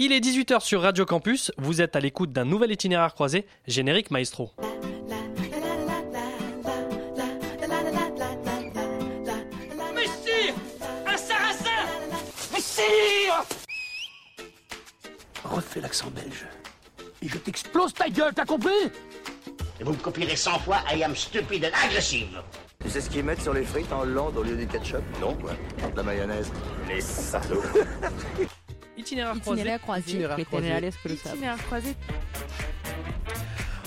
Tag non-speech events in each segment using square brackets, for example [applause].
Il est 18h sur Radio Campus, vous êtes à l'écoute d'un nouvel itinéraire croisé, générique maestro. Messire Un sarrasin Messire Refais l'accent belge. Et je t'explose ta gueule, t'as compris? Et vous me copierez 100 fois I am stupid and aggressive. Tu sais ce qu'ils mettent sur les frites en Hollande au lieu du ketchup? Non, quoi. De la mayonnaise. Les salauds. [laughs] Itinéraire croisé. Itinéraire croisé. Itinéraire croisé. Itinéraire croisé.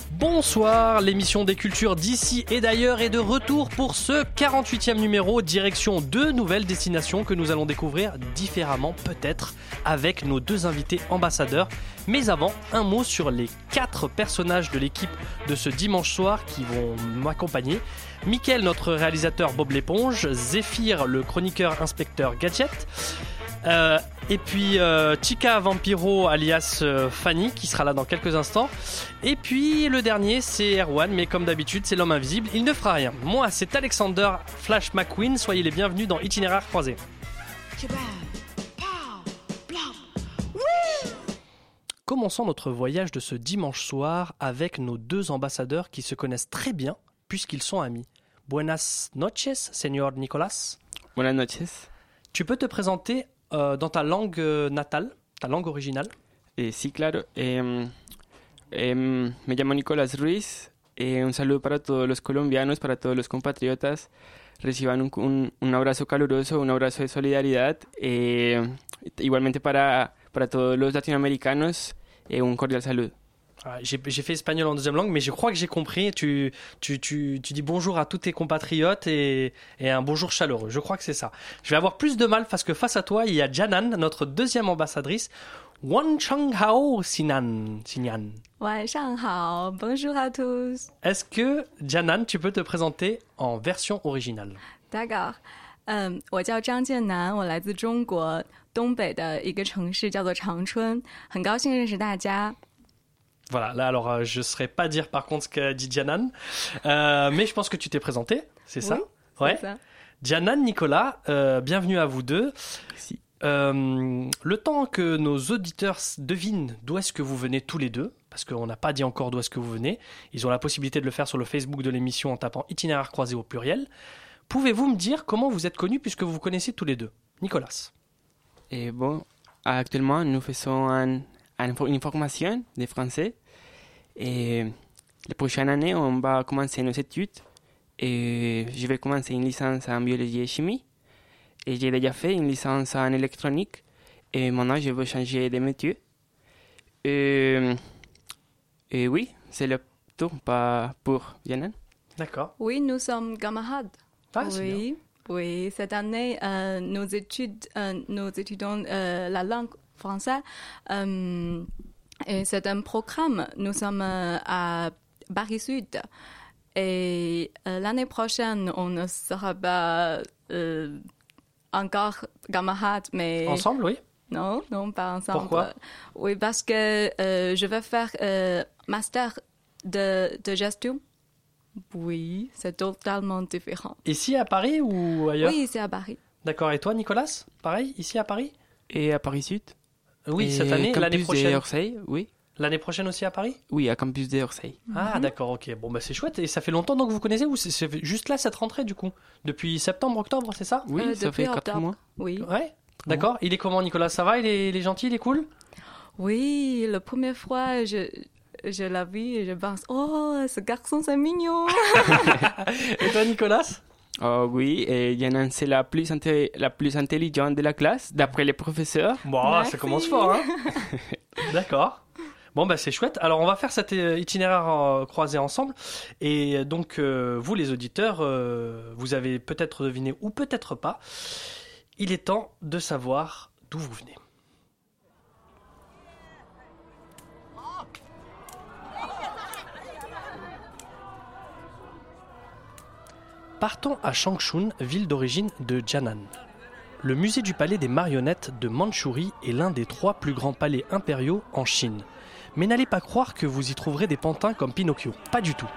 Bonsoir, l'émission des cultures d'ici et d'ailleurs est de retour pour ce 48e numéro, direction deux nouvelles destinations que nous allons découvrir différemment peut-être avec nos deux invités ambassadeurs. Mais avant, un mot sur les quatre personnages de l'équipe de ce dimanche soir qui vont m'accompagner. Mickaël, notre réalisateur Bob l'éponge, Zéphyr, le chroniqueur inspecteur Gadget, euh, et puis euh, Chica Vampiro alias euh, Fanny qui sera là dans quelques instants. Et puis le dernier c'est Erwan, mais comme d'habitude c'est l'homme invisible, il ne fera rien. Moi c'est Alexander Flash McQueen, soyez les bienvenus dans Itinéraire croisé. Commençons notre voyage de ce dimanche soir avec nos deux ambassadeurs qui se connaissent très bien puisqu'ils sont amis. Buenas noches, señor Nicolas. Buenas noches. Tu peux te présenter euh, dans ta langue euh, natale, ta langue originale Eh, sí, claro. Em, em, me llamo Nicolás Ruiz. Eh, un saludo para todos los colombianos, para todos los compatriotas. Reciban un, un- un abrazo caluroso, un abrazo de solidaridad. Eh, igualmente para, para todos los latinoamericanos, eh, un cordial saludo. Ah, J'ai j'ai fait espagnol en deuxième langue, mais je crois que j'ai compris. Tu, tu, tu, tu dis bonjour à tous tes compatriotes et, et un bonjour chaleureux. Je crois que c'est ça. Je vais avoir plus de mal parce que face à toi, il y a Janan, notre deuxième ambassadrice. Wan Chang Hao Sinan. Sinyan. 晚上好，Bonjour à tous， Est-ce que, Janan, tu peux te présenter en version originale 大家好，嗯，我叫张建南，我来自中国东北的一个城市叫做长春，很高兴认识大家。 Voilà, là alors euh, je ne saurais pas dire par contre ce qu'a dit Janan, Euh, mais je pense que tu t'es présenté, c'est ça Oui, Ouais. C'est ça. Janan, Nicolas, euh, bienvenue à vous deux. Merci. Euh, le temps que nos auditeurs devinent d'où est-ce que vous venez tous les deux, parce qu'on n'a pas dit encore d'où est-ce que vous venez, ils ont la possibilité de le faire sur le Facebook de l'émission en tapant itinéraire croisé au pluriel. Pouvez-vous me dire comment vous êtes connus puisque vous vous connaissez tous les deux? Nicolas. Eh, bon, actuellement, nous faisons un- un- une formation de français. Et la prochaine année, on va commencer nos études. Et je vais commencer une licence en biologie et chimie. Et j'ai déjà fait une licence en électronique. Et maintenant, je veux changer de métier. Et, et oui, c'est le tour pas pour Yannan. D'accord. Oui, nous sommes camarades. Ah, oui, oui. Cette année, euh, nous, études, euh, nous étudions euh, la langue française. Et c'est un programme. Nous sommes euh, à Paris Sud. Et euh, l'année prochaine, on ne sera pas euh, encore camarades, mais Ensemble, oui non, non, pas ensemble. Pourquoi? Oui, parce que euh, je vais faire euh, master de, de gestion. Oui, c'est totalement différent. Ici à Paris ou ailleurs? Oui, c'est à Paris. D'accord. Et toi, Nicolas? Pareil, ici à Paris? Et à Paris Sud? Oui, Et cette année, l'année campus prochaine. d'Orsay, oui. L'année prochaine aussi à Paris? Oui, à campus d'Orsay. Ah d'accord, ok. Bon bah c'est chouette. Et ça fait longtemps donc que vous connaissez ou c'est- juste là cette rentrée du coup? Depuis septembre, octobre, c'est ça? Oui, Euh, ça depuis fait 4 octobre. mois. Oui. Ouais. D'accord. Il est comment Nicolas? Ça va? Il est, il est gentil, il est cool? Oui, la première fois, je, je l'ai vu et je pense, oh, ce garçon, c'est mignon. [laughs] Et toi Nicolas? Oh oui, et Yanan, c'est la plus, la plus intelligente de la classe, d'après les professeurs. Bon, ça commence fort, hein [laughs] D'accord. Bon bah c'est chouette. Alors on va faire cet euh, itinéraire euh, croisé ensemble. Et euh, donc euh, vous les auditeurs, euh, vous avez peut-être deviné ou peut-être pas. Il est temps de savoir d'où vous venez. Partons à Changchun, ville d'origine de Jianan. Le musée du palais des marionnettes de Mandchourie est l'un des trois plus grands palais impériaux en Chine. Mais n'allez pas croire que vous y trouverez des pantins comme Pinocchio, pas du tout.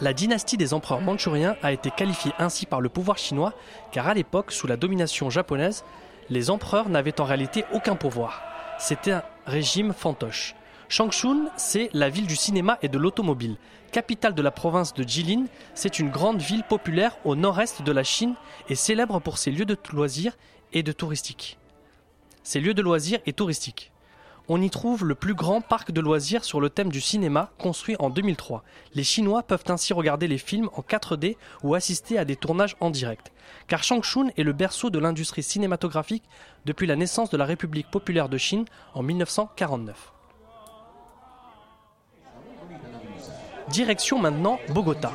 La dynastie des empereurs mandchouriens a été qualifiée ainsi par le pouvoir chinois car à l'époque, sous la domination japonaise, les empereurs n'avaient en réalité aucun pouvoir. C'était un- régime fantoche. Changchun, c'est la ville du cinéma et de l'automobile. Capitale de la province de Jilin, c'est une grande ville populaire au nord-est de la Chine et célèbre pour ses lieux de loisirs et de touristique. Ses lieux de loisirs et touristiques. On y trouve le plus grand parc de loisirs sur le thème du cinéma, construit en 2003. Les Chinois peuvent ainsi regarder les films en 4D ou assister à des tournages en direct. Car Changchun est le berceau de l'industrie cinématographique depuis la naissance de la République populaire de Chine en 1949. Direction maintenant Bogota,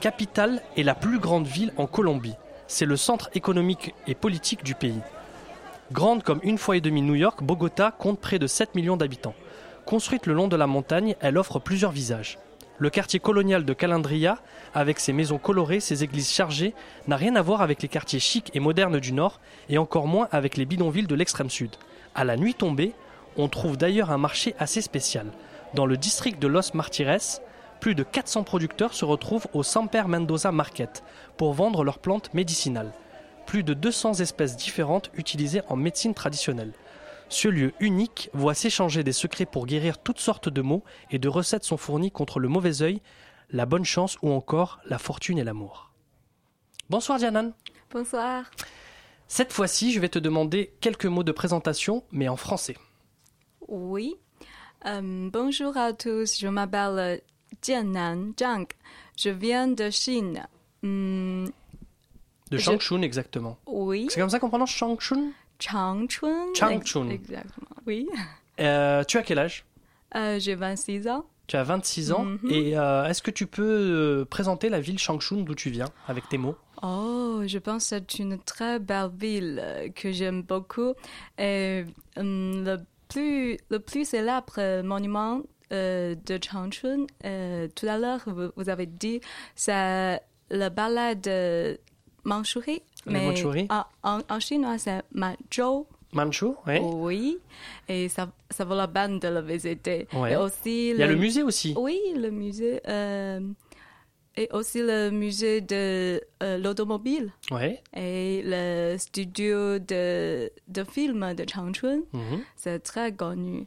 capitale et la plus grande ville en Colombie. C'est le centre économique et politique du pays. Grande comme une fois et demie New York, Bogota compte près de 7 millions d'habitants. Construite le long de la montagne, elle offre plusieurs visages. Le quartier colonial de Calandria, avec ses maisons colorées, ses églises chargées, n'a rien à voir avec les quartiers chics et modernes du nord, et encore moins avec les bidonvilles de l'extrême sud. À la nuit tombée, on trouve d'ailleurs un marché assez spécial. Dans le district de Los Martires, plus de 400 producteurs se retrouvent au Samper Mendoza Market pour vendre leurs plantes médicinales. Plus de 200 espèces différentes utilisées en médecine traditionnelle. Ce lieu unique voit s'échanger des secrets pour guérir toutes sortes de maux et de recettes sont fournies contre le mauvais œil, la bonne chance ou encore la fortune et l'amour. Bonsoir Dianan. Bonsoir. Cette fois-ci, je vais te demander quelques mots de présentation, mais en français. Oui. Euh, bonjour à tous, je m'appelle Jiannan Zhang. Je viens de Chine. Hmm, De Je- Changchun exactement. oui. C'est comme ça qu'on prononce Changchun? Changchun. Changchun. Ex- Exactement. Oui. [laughs] Euh, Tu as quel âge? Euh, J'ai 26 ans. Tu as 26 ans. Mhm. Et euh, est-ce que tu peux euh, présenter la ville Changchun d'où tu viens avec tes mots? Oh, je pense que c'est une très belle ville que j'aime beaucoup. Et hum, le, plus, le plus célèbre monument euh, de Changchun, euh, tout à l'heure, vous, vous avez dit, c'est le ballet de Mandchourie. Le Mais en, chinois, c'est Manchou. Manchu ouais. Oui. Et ça, ça vaut la peine de le visiter. Ouais. Et aussi Il y a le musée aussi. oui, le musée. euh, et aussi le musée de euh, l'automobile Ouais. et le studio de, de film de Changchun. Mhm. C'est très connu.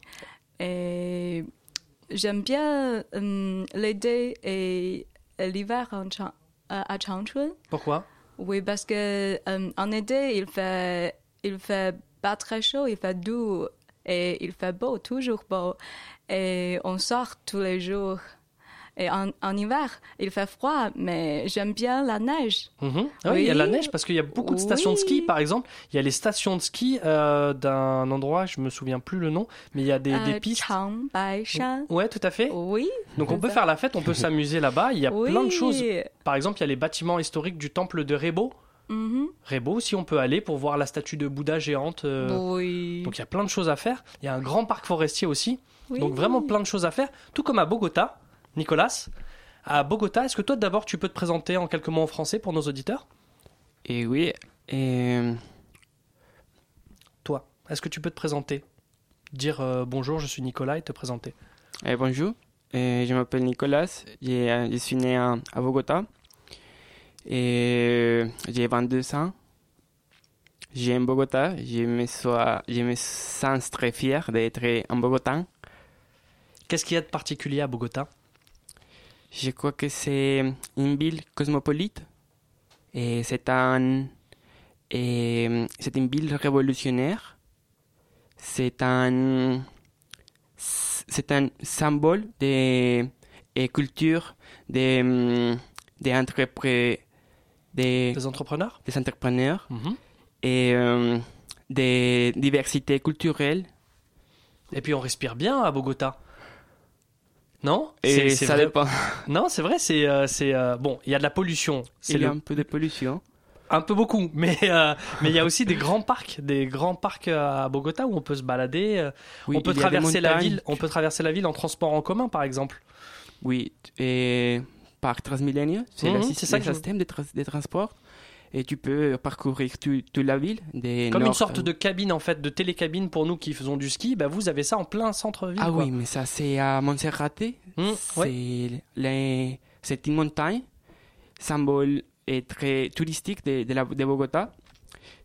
Et j'aime bien euh, l'été et l'hiver à Changchun. Pourquoi? Oui, parce que euh, en été, il fait, il fait pas très chaud, il fait doux et il fait beau, toujours beau. Et on sort tous les jours. Et en, en hiver, il fait froid, mais j'aime bien la neige. Mhm. Ah oui, il y a la neige parce qu'il y a beaucoup de stations de ski. Par exemple, il y a les stations de ski euh, d'un endroit, je me souviens plus le nom, mais il y a des, des Euh, pistes. Changbaishan. Ouais, tout à fait. Oui. Donc on peut faire la fête, on peut s'amuser là-bas. Il y a oui. plein de choses. Par exemple, il y a les bâtiments historiques du temple de Rebo. Mhm. Rebo aussi, on peut aller pour voir la statue de Bouddha géante. euh, Oui. Donc il y a plein de choses à faire. Il y a un grand parc forestier aussi. Oui. Donc vraiment plein de choses à faire. Tout comme à Bogota. Nicolas, à Bogota, est-ce que toi d'abord tu peux te présenter en quelques mots en français pour nos auditeurs? Et oui, et, Toi, est-ce que tu peux te présenter? Dire euh, bonjour, je suis Nicolas et te présenter. et bonjour, et je m'appelle Nicolas, j'ai- euh, je suis né à, à Bogota. Et j'ai 22 ans. J'aime Bogota, je me, sois, je me sens très fier d'être en Bogota. Qu'est-ce qu'il y a de particulier à Bogota? Je crois que c'est une ville cosmopolite et c'est un, c'est une ville révolutionnaire. C'est un, c'est un symbole de et culture des, des, entrepre- des, Des entrepreneurs? des entrepreneurs Mhm. et euh, des diversités culturelles. Et puis on respire bien à Bogota. Non Et C'est- c'est ça vrai- dépend. [laughs] Non, c'est vrai, c'est euh, c'est, euh, bon. Il y a de la pollution, Il y a le- un peu de pollution. un peu beaucoup, [laughs] mais euh, mais il y a aussi des grands parcs, des grands parcs à Bogota où on peut se balader. Oui, on peut traverser la ville. On peut traverser la ville en transport en commun, par exemple. Oui, et par Transmilenio, c'est Mhm, le c'est système, ça le que je- système de, tra- de transport. Et tu peux parcourir tout- toute la ville. Des Comme une sorte de cabine en fait, de télécabine pour nous qui faisons du ski. Bah vous avez ça en plein centre-ville. Ah quoi. oui, mais ça c'est à Monserrate. Mmh, c'est ouais. les- une montagne, symbole et très touristique de, de, la, de Bogota.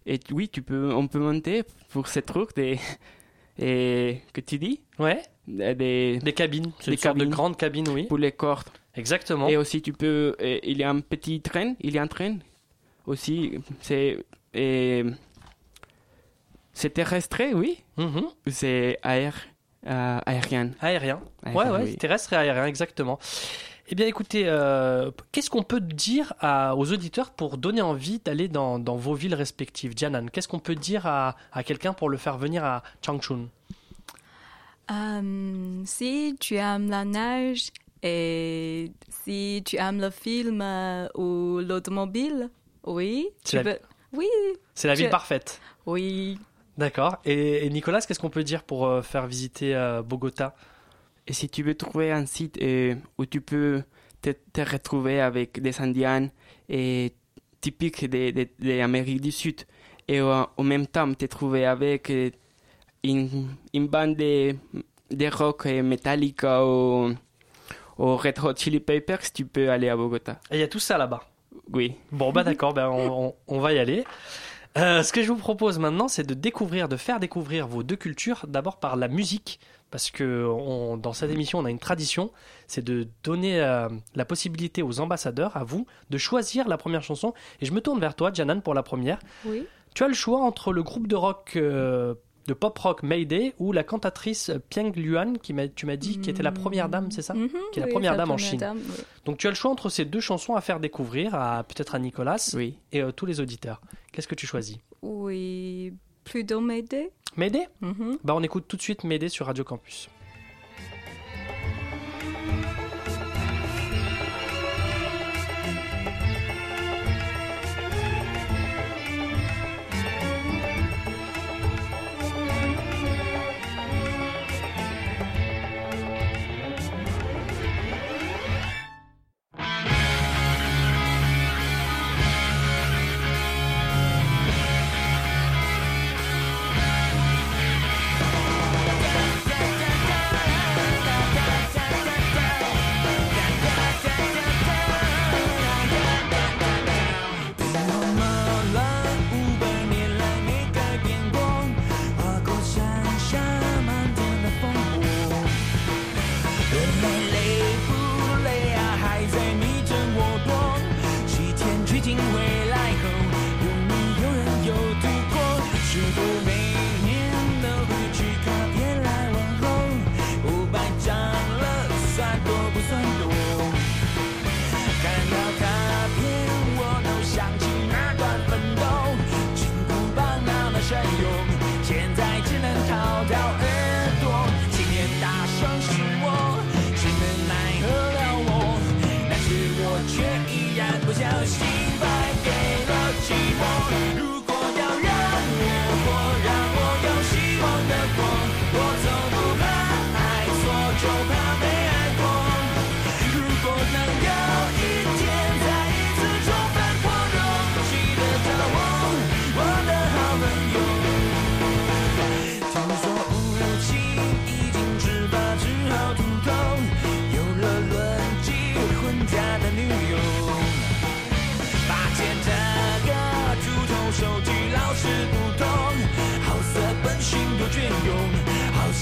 Et oui, tu peux, on peut monter pour cette route et, et que tu dis, Ouais, euh, des, des cabines. Des une sorte de cabines. grande cabine, oui. pour les cordes. Exactement. Et aussi, tu peux. euh, il y a un petit train. Il y a un train aussi. C'est. euh, c'est terrestre, oui. Mhm. C'est euh, aérien. Aérien. Aérien, Ouais, ouais, oui. terrestre et aérien, exactement. Eh bien, écoutez, euh, qu'est-ce qu'on peut dire à- aux auditeurs pour donner envie d'aller dans, dans vos villes respectives? Janan, qu'est-ce qu'on peut dire à, à quelqu'un pour le faire venir à Changchun? Si tu aimes la neige et si tu aimes le film euh, ou l'automobile, oui, C'est tu la- peux. Oui, C'est la ville parfaite. oui. D'accord. Et, et Nicolas, qu'est-ce qu'on peut dire pour euh, faire visiter euh, Bogota? Et si tu veux trouver un site euh, où tu peux te, te retrouver avec des Indiens et typiques de, de, de l'Amérique du Sud et euh, en même temps te trouver avec euh, une, une bande de, de rock Metallica ou, ou Red Hot Chili Peppers, tu peux aller à Bogota. Et il y a tout ça là-bas? Oui. Bon, bah d'accord, ben on, on- on va y aller. Euh, ce que je vous propose maintenant, c'est de découvrir, de faire découvrir vos deux cultures, d'abord par la musique, parce que on- dans cette émission, on a une tradition, c'est de donner euh, la possibilité aux ambassadeurs, à vous, de choisir la première chanson. Et je me tourne vers toi, Janan, pour la première. Oui. Tu as le choix entre le groupe de rock, euh, de pop rock Mayday ou la cantatrice Piang Luan, qui m'a- tu m'as dit qui était la première dame, c'est ça Mhm, Qui est la oui, première la dame en Chine. dame, oui. Donc tu as le choix entre ces deux chansons à faire découvrir à peut-être à Nicolas Oui. et euh, tous les auditeurs. Qu'est-ce que tu choisis? Oui, plutôt m'aider. Médée Mhm. Bah on écoute tout de suite Médée sur Radio Campus.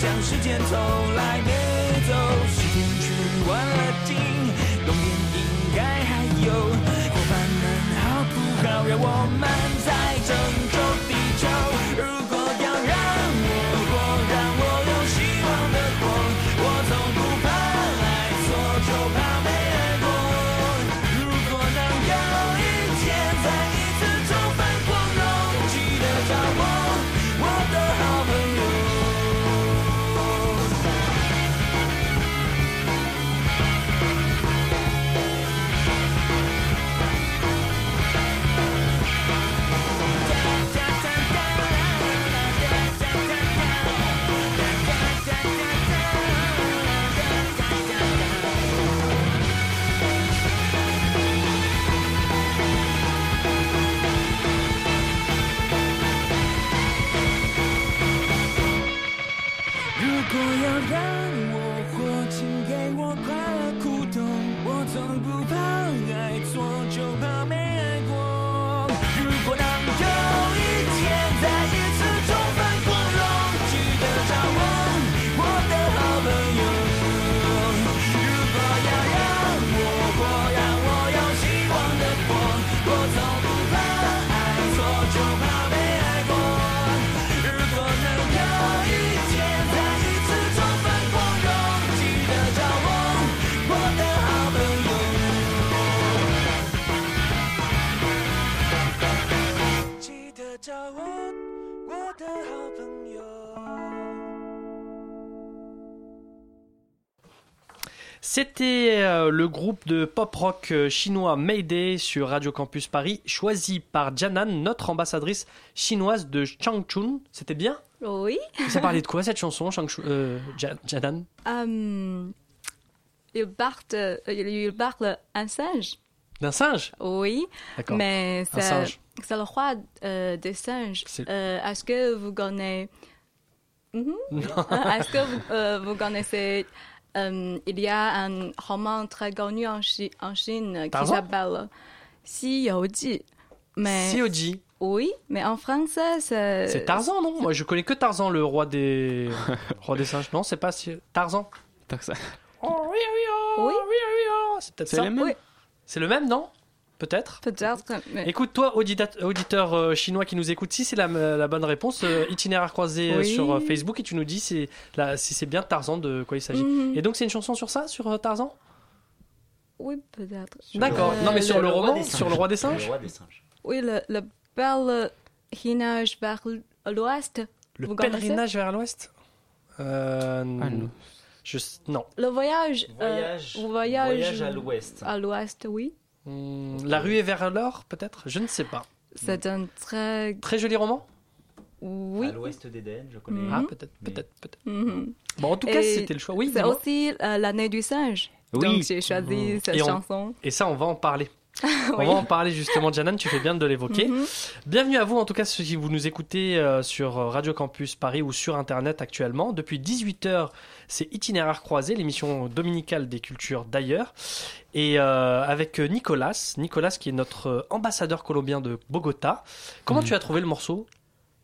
像时间从来没走时间去玩了经冬天应该还有。伙伴们好不好？让我们 C'était euh, le groupe de pop rock euh, chinois Mayday sur Radio Campus Paris, choisi par Janan, notre ambassadrice chinoise de Changchun. C'était bien? Oui. [laughs] Ça parlait de quoi cette chanson, Changchun, euh, Ja- Janan? Euh, il, parle, il parle un singe. D'un singe? Oui. D'accord. Mais c'est c'est le roi euh, des singes. Est-ce que vous connaissez. Mhm. Non. Est-ce que vous, vous connaissez. Euh, il y a un roman très connu en, Chi- en Chine qui Tarzan s'appelle Si You Ji. Mais, Sioji. oui, mais en français, c'est. C'est Tarzan, non? Moi, je connais que Tarzan, le roi des, [laughs] roi des singes. Non, c'est pas si- Tarzan. Ça- Oh, oui, oui, oh, Oui. oui, oui, oh. C'est peut-être C'est le même? Oui, C'est le même, non? Peut-être. peut-être. mais- Écoute, toi, audita- auditeur euh, chinois qui nous écoute, si c'est la, la bonne réponse, euh, [gasps] itinéraire croisé euh, Oui. sur euh, Facebook et tu nous dis si, la- si c'est bien Tarzan de quoi il s'agit. Mhm. Et donc, c'est une chanson sur ça, sur euh, Tarzan? Oui, peut-être. D'accord. Euh, non, mais sur le le, roman, sur le roi des Le singes? roi des singes. Oui, le, le pèlerinage vers l'ouest. Le Vous pèlerinage vers l'ouest? Euh, Ah, non. je, non. Le voyage. euh, Voyage, voyage, voyage à l'ouest. À l'ouest, oui. Hmm, la ruée vers l'or, peut-être? Je ne sais pas. C'est un très. Très joli roman? Oui. À l'ouest d'Éden, je connais. Mhm. Ah, peut-être, Mais- peut-être, peut-être. Mhm. Bon, en tout cas, Et c'était le choix. Oui, C'est aussi euh, l'année du singe. Oui. Donc j'ai choisi Mhm. cette Et on- chanson. Et ça, on va en parler. [laughs] On va en parler justement, Janan, tu fais bien de l'évoquer. Mhm. Bienvenue à vous, en tout cas, ceux qui vous nous écoutez euh, sur Radio Campus Paris ou sur Internet actuellement. Depuis 18h, c'est Itinéraire croisé, l'émission dominicale des cultures d'ailleurs. Et euh, avec Nicolas, Nicolas qui est notre euh, ambassadeur colombien de Bogota. Comment Mhm. tu as trouvé le morceau?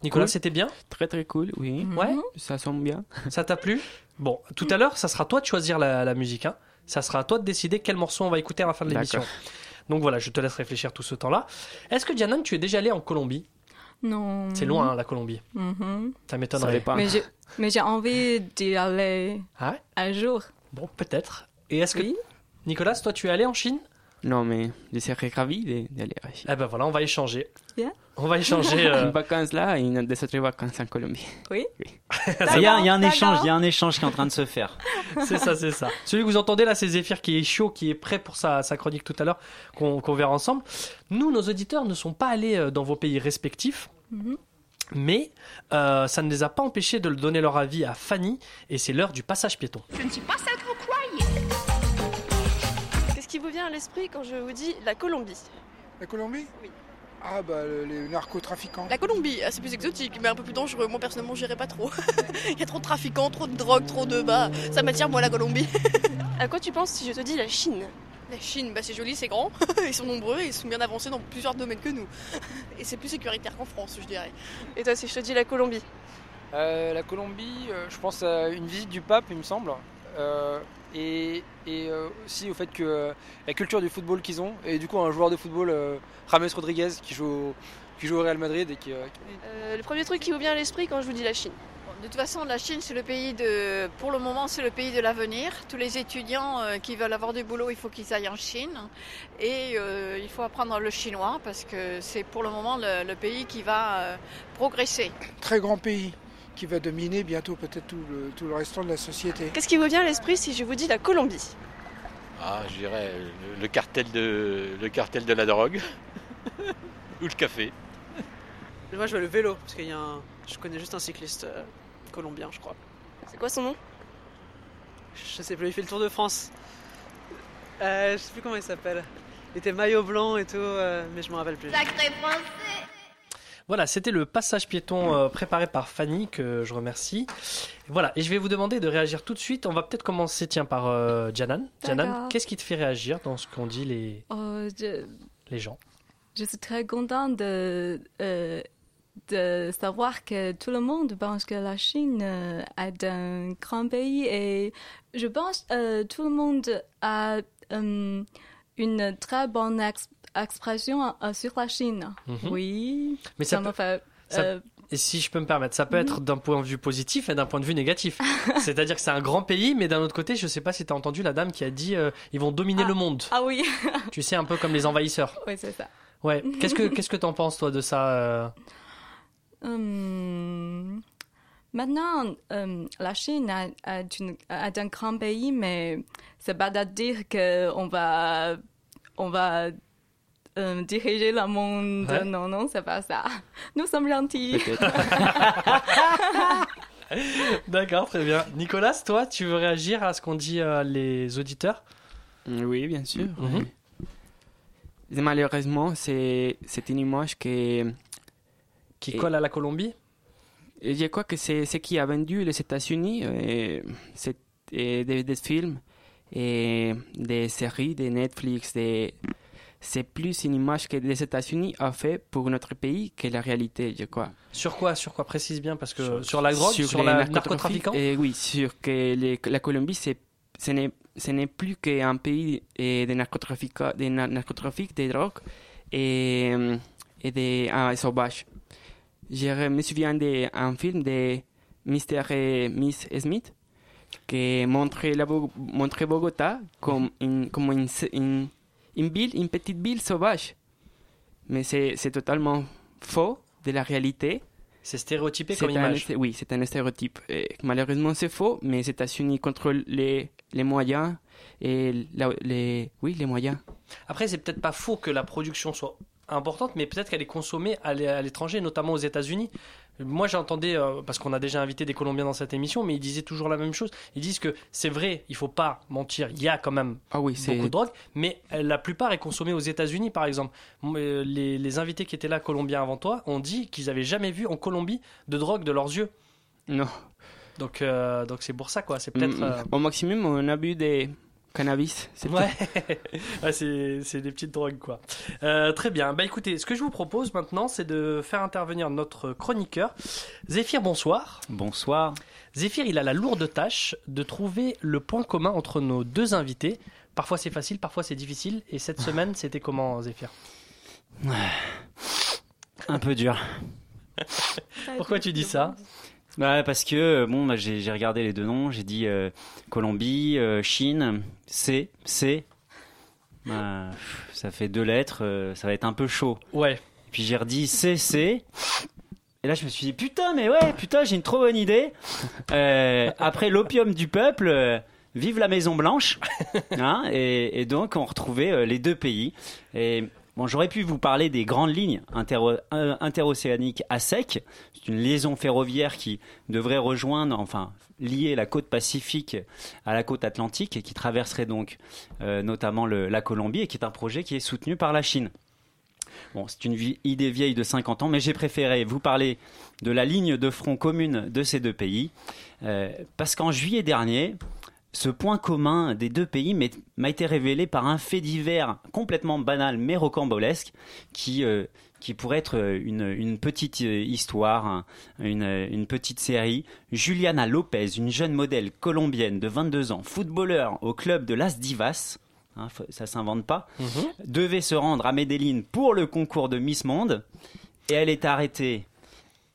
Nicolas, Cool. c'était bien? Très très cool, oui. Mhm. Ouais? Ça sonne bien. [laughs] Ça t'a plu? Bon, tout à l'heure, ça sera toi de choisir la, la musique. hein. Ça sera à toi de décider quel morceau on va écouter à la fin de l'émission. Donc voilà, je te laisse réfléchir tout ce temps-là. Est-ce que Janan, tu es déjà allé en Colombie? Non. C'est loin, hein, la Colombie. Mhm. Ça Ça m'étonnerait. dépend. Mais j'ai mais j'ai envie d'y aller Ah ouais? un jour. Bon, peut-être. Et est-ce que Oui. Nicolas, toi, tu es allé en Chine? Non, mais je serais ravi d'aller à Chine. Eh ben voilà, on va échanger. Bien. On va échanger. euh, Une vacance là et une des autres vacances en Colombie. Oui. [laughs] Il y a, il y a un échange, il y a un échange qui est en train de se faire. [laughs] c'est ça, c'est ça. Celui que vous entendez là, c'est Zéphyr qui est chaud, qui est prêt pour sa, sa chronique tout à l'heure, qu'on qu'on verra ensemble. Nous, nos auditeurs ne sont pas allés euh, dans vos pays respectifs. Mhm. Mais euh, ça ne les a pas empêchés de le donner leur avis à Fanny, et c'est l'heure du passage piéton. Je ne suis pas celle vous vient à l'esprit quand je vous dis la Colombie La Colombie Oui. Ah bah le- les narcotrafiquants. La Colombie, ah, c'est plus exotique, mais un peu plus dangereux. Moi personnellement, j'irais pas trop. [laughs] Il y a trop de trafiquants, trop de drogue, trop de bas. Ça m'attire moi la Colombie. à quoi tu penses si je te dis la Chine? La Chine, bah c'est joli, c'est grand, [laughs] ils sont nombreux, et ils sont bien avancés dans plusieurs domaines que nous. Et c'est plus sécuritaire qu'en France, je dirais. Et toi, si je te dis la Colombie? Euh, la Colombie, euh, je pense à une visite du pape, il me semble. Euh, et et, euh, aussi au fait que euh, la culture du football qu'ils ont. Et du coup, un joueur de football, euh, James Rodriguez, qui joue, au, qui joue au Real Madrid et qui. euh, qui- Euh, Le premier truc qui vous vient à l'esprit quand je vous dis la Chine De toute façon, la Chine, c'est le pays de. Pour le moment, c'est le pays de l'avenir. Tous les étudiants euh, qui veulent avoir du boulot, il faut qu'ils aillent en Chine. Et euh, il faut apprendre le chinois parce que c'est pour le moment le, le pays qui va euh, progresser. Très grand pays qui va dominer bientôt peut-être tout le, tout le restant de la société. Qu'est-ce qui vous vient à l'esprit si je vous dis la Colombie? Ah, je dirais le, le cartel de, le cartel de la drogue [laughs] ou le café. Moi, je veux le vélo, parce qu'il y a un... je connais juste un cycliste euh, colombien, je crois. C'est quoi son nom? Je sais plus, il fait le Tour de France. Euh, je sais plus comment il s'appelle. Il était maillot blanc et tout, euh, mais je me rappelle plus. Sacré français Voilà, c'était le passage piéton euh, préparé par Fanny, que je remercie. Voilà, et je vais vous demander de réagir tout de suite. On va peut-être commencer, tiens, par euh, Janan. Janan, qu'est-ce qui te fait réagir dans ce qu'ont dit les, Oh, je, les gens? je suis très contente de, euh, de savoir que tout le monde pense que la Chine euh, est un grand pays et je pense que tout le monde a une très bonne ex- expression sur la Chine. Mhm. Oui, Mais ça ça, peut- me fait... ça- euh, Et si je peux me permettre, ça peut être d'un point de vue positif et d'un point de vue négatif. [laughs] C'est-à-dire que c'est un grand pays, mais d'un autre côté, je sais pas si tu as entendu la dame qui a dit euh, ils vont dominer le monde. ah oui, [laughs] Tu sais, un peu comme les envahisseurs. oui c'est ça. Ouais. [laughs] Qu'est-ce que qu'est-ce que t'en penses toi de ça euh? Hum, Maintenant, euh, la Chine a- une- un grand pays, mais c'est pas à dire qu'on va, on va euh, diriger le monde. Ouais. Non, non, c'est pas ça. Nous sommes gentils. [laughs] D'accord, très bien. Nicolas, toi, tu veux réagir à ce qu'ont dit euh, les auditeurs? Oui, bien sûr. Mhm. Malheureusement, c'est c'est une image qui... Qui colle à la Colombie? Et je crois que c'est ce qui a vendu les États-Unis, c'est euh, des, des films, et des séries, des Netflix, des... c'est plus une image que les États-Unis a fait pour notre pays que la réalité, je crois. Sur quoi Sur quoi Précise bien, parce que sur, la drogue, sur, les la narcotrafiquant euh, Oui, sur que les- la Colombie, c'est, ce n'est, ce n'est plus qu'un pays euh, de narcotrafic, de na- narcotrafic, de drogue et, et de ah, sauvages. Je me souviens d'un film de Mr. et Miss Smith qui montrait, la, montrait Bogota comme, une, comme une, une, une ville, une petite ville sauvage. Mais c'est, totalement faux de la réalité. C'est stéréotypé comme un image. oui, c'est un stéréotype. Et malheureusement, c'est faux, mais les États-Unis contrôlent les, les moyens et la- les, oui, les moyens. Après, c'est peut-être pas faux que la production soit importante, mais peut-être qu'elle est consommée à l'étranger, notamment aux États-Unis. Moi, j'entendais, euh, parce qu'on a déjà invité des Colombiens dans cette émission, mais ils disaient toujours la même chose. Ils disent que c'est vrai, il faut pas mentir, il y a quand même Ah oui, beaucoup de drogue, mais la plupart est consommée aux États-Unis, par exemple. Euh, Les, les invités qui étaient là, colombiens avant toi, ont dit qu'ils avaient jamais vu en Colombie de drogue de leurs yeux. Non. Donc, euh, donc c'est pour ça, quoi. C'est peut-être. Mm, euh, Au maximum, on a bu des cannabis. c'est Ouais, tout. [laughs] Ouais, c'est c'est des petites drogues quoi. Euh, très bien. Bah écoutez, ce que je vous propose maintenant, c'est de faire intervenir notre chroniqueur. Zéphyr, bonsoir. Bonsoir. Zéphyr, il a la lourde tâche de trouver le point commun entre nos deux invités. Parfois c'est facile, parfois c'est difficile. Et cette semaine, c'était comment, Zéphyr? Un peu dur. [laughs] Pourquoi tu dis ça? Ouais, parce que euh, bon, bah, j'ai regardé les deux noms, j'ai dit euh, Colombie, euh, Chine, C, C. Bah, ça fait deux lettres, euh, ça va être un peu chaud. Ouais. Et puis j'ai redit C, C. Et là, je me suis dit putain, mais ouais, putain, j'ai une trop bonne idée. [laughs] Après l'opium du peuple. Vive la Maison Blanche, [laughs] hein, et, et donc on retrouvait les deux pays. Et j'aurais pu vous parler des grandes lignes euh, interocéaniques à sec. C'est une liaison ferroviaire qui devrait rejoindre, enfin lier la côte Pacifique à la côte Atlantique et qui traverserait donc euh, notamment la Colombie et qui est un projet qui est soutenu par la Chine. C'est une idée vieille de 50 ans, mais j'ai préféré vous parler de la ligne de front commune de ces deux pays, euh, parce qu'en juillet dernier, ce point commun des deux pays m'a été révélé par un fait divers complètement banal mais rocambolesque qui, euh, qui pourrait être euh, une, une petite euh, histoire, un- une, une petite série. Juliana Lopez, une jeune modèle colombienne de 22 ans, footballeur au club de Las Divas, hein, ça s'invente pas, devait se rendre à Medellín pour le concours de Miss Monde et elle est arrêtée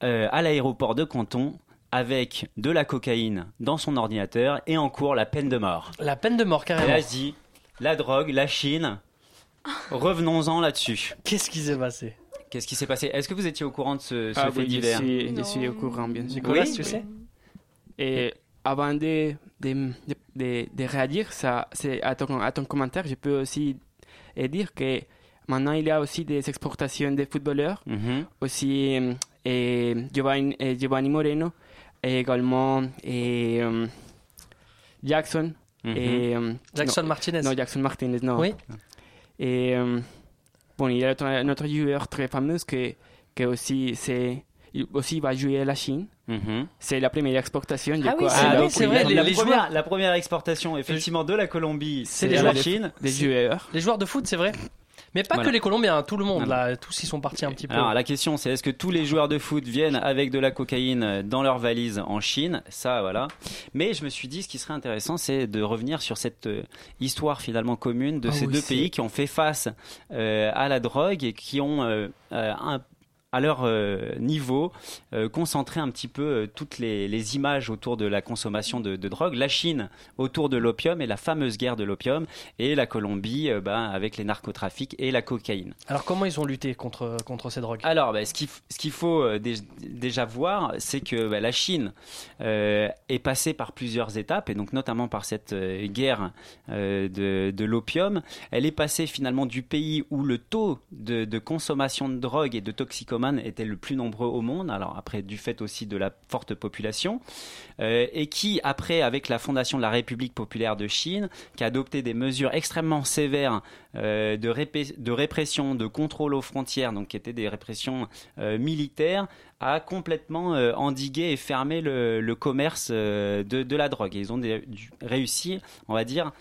euh, à l'aéroport de Canton avec de la cocaïne dans son ordinateur et en cours la peine de mort. La peine de mort, Et carrément. là, je dis, la drogue, la Chine, revenons-en là-dessus. Qu'est-ce qui s'est passé? Qu'est-ce qui s'est passé? Est-ce que vous étiez au courant de ce, ce Ah fait oui, je divers? suis, je suis au courant, bien sûr. Nicolas, Oui. tu sais? Et avant de, de, de, de- de réagir ça, à, ton, à ton commentaire, je peux aussi dire que maintenant il y a aussi des exportations de footballeurs, Mhm. aussi et Giovanni, et Giovanni Moreno, et également et, euh, Jackson. Mhm. et, euh, Jackson non, Martinez. Non, Jackson Martinez, non. Oui. Et euh, bon, il y a autre joueur très fameux qui, qui aussi, c'est, il aussi va jouer à la Chine. Mhm. C'est la première exportation. Ah oui, c'est Alors, vrai, c'est oui, vrai, la, les- la les première, la première exportation, effectivement, de la Colombie, C'est la Chine. Des joueurs. Les joueurs de foot, c'est vrai. Mais pas Voilà. que les Colombiens, tout le monde, Non, là, tous y sont partis un petit peu. Alors la question c'est est-ce que tous les joueurs de foot viennent avec de la cocaïne dans leur valise en Chine? Ça voilà. Mais je me suis dit ce qui serait intéressant c'est de revenir sur cette euh, histoire finalement commune de Ah ces oui, deux pays qui ont fait face euh, à la drogue et qui ont euh, euh, un- à leur euh, niveau, euh, concentrer un petit peu euh, toutes les, les images autour de la consommation de, de drogue. La Chine autour de l'opium et la fameuse guerre de l'opium, et la Colombie ben, avec les narcotrafics et la cocaïne. Alors comment ils ont lutté contre, contre ces drogues? Alors, ben, ce qu'il ce qu'il faut dé- déjà voir, c'est que ben, la Chine euh, est passée par plusieurs étapes, et donc notamment par cette guerre euh, de, de l'opium. Elle est passée finalement du pays où le taux de, de consommation de drogue et de était le plus nombreux au monde, alors après du fait aussi de la forte population, euh, et qui après avec la fondation de la République populaire de Chine, qui a adopté des mesures extrêmement sévères euh, de, répression, de contrôle aux frontières, donc qui étaient des répressions euh, militaires, a complètement endigué et fermé le, commerce de, la drogue. Ils ont réussi, on va dire,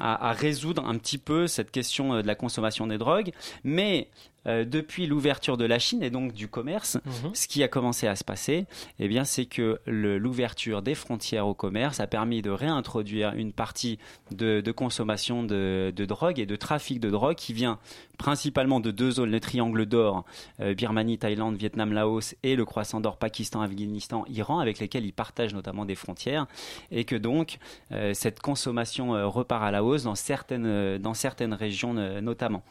à, à résoudre un petit peu cette question de la consommation des drogues. Mais euh, depuis l'ouverture de la Chine et donc du commerce, Mhm. ce qui a commencé à se passer, eh bien, c'est que l'ouverture des frontières au commerce a permis de réintroduire une partie de, de consommation de, de drogue et de trafic de drogue qui vient principalement de deux zones, le triangle d'or, euh, Birmanie, Thaïlande, Vietnam, Laos, et le croissant d'or, Pakistan, Afghanistan, Iran, avec lesquels ils partagent notamment des frontières, et que donc euh, cette consommation repart à la hausse dans certaines, dans certaines régions notamment.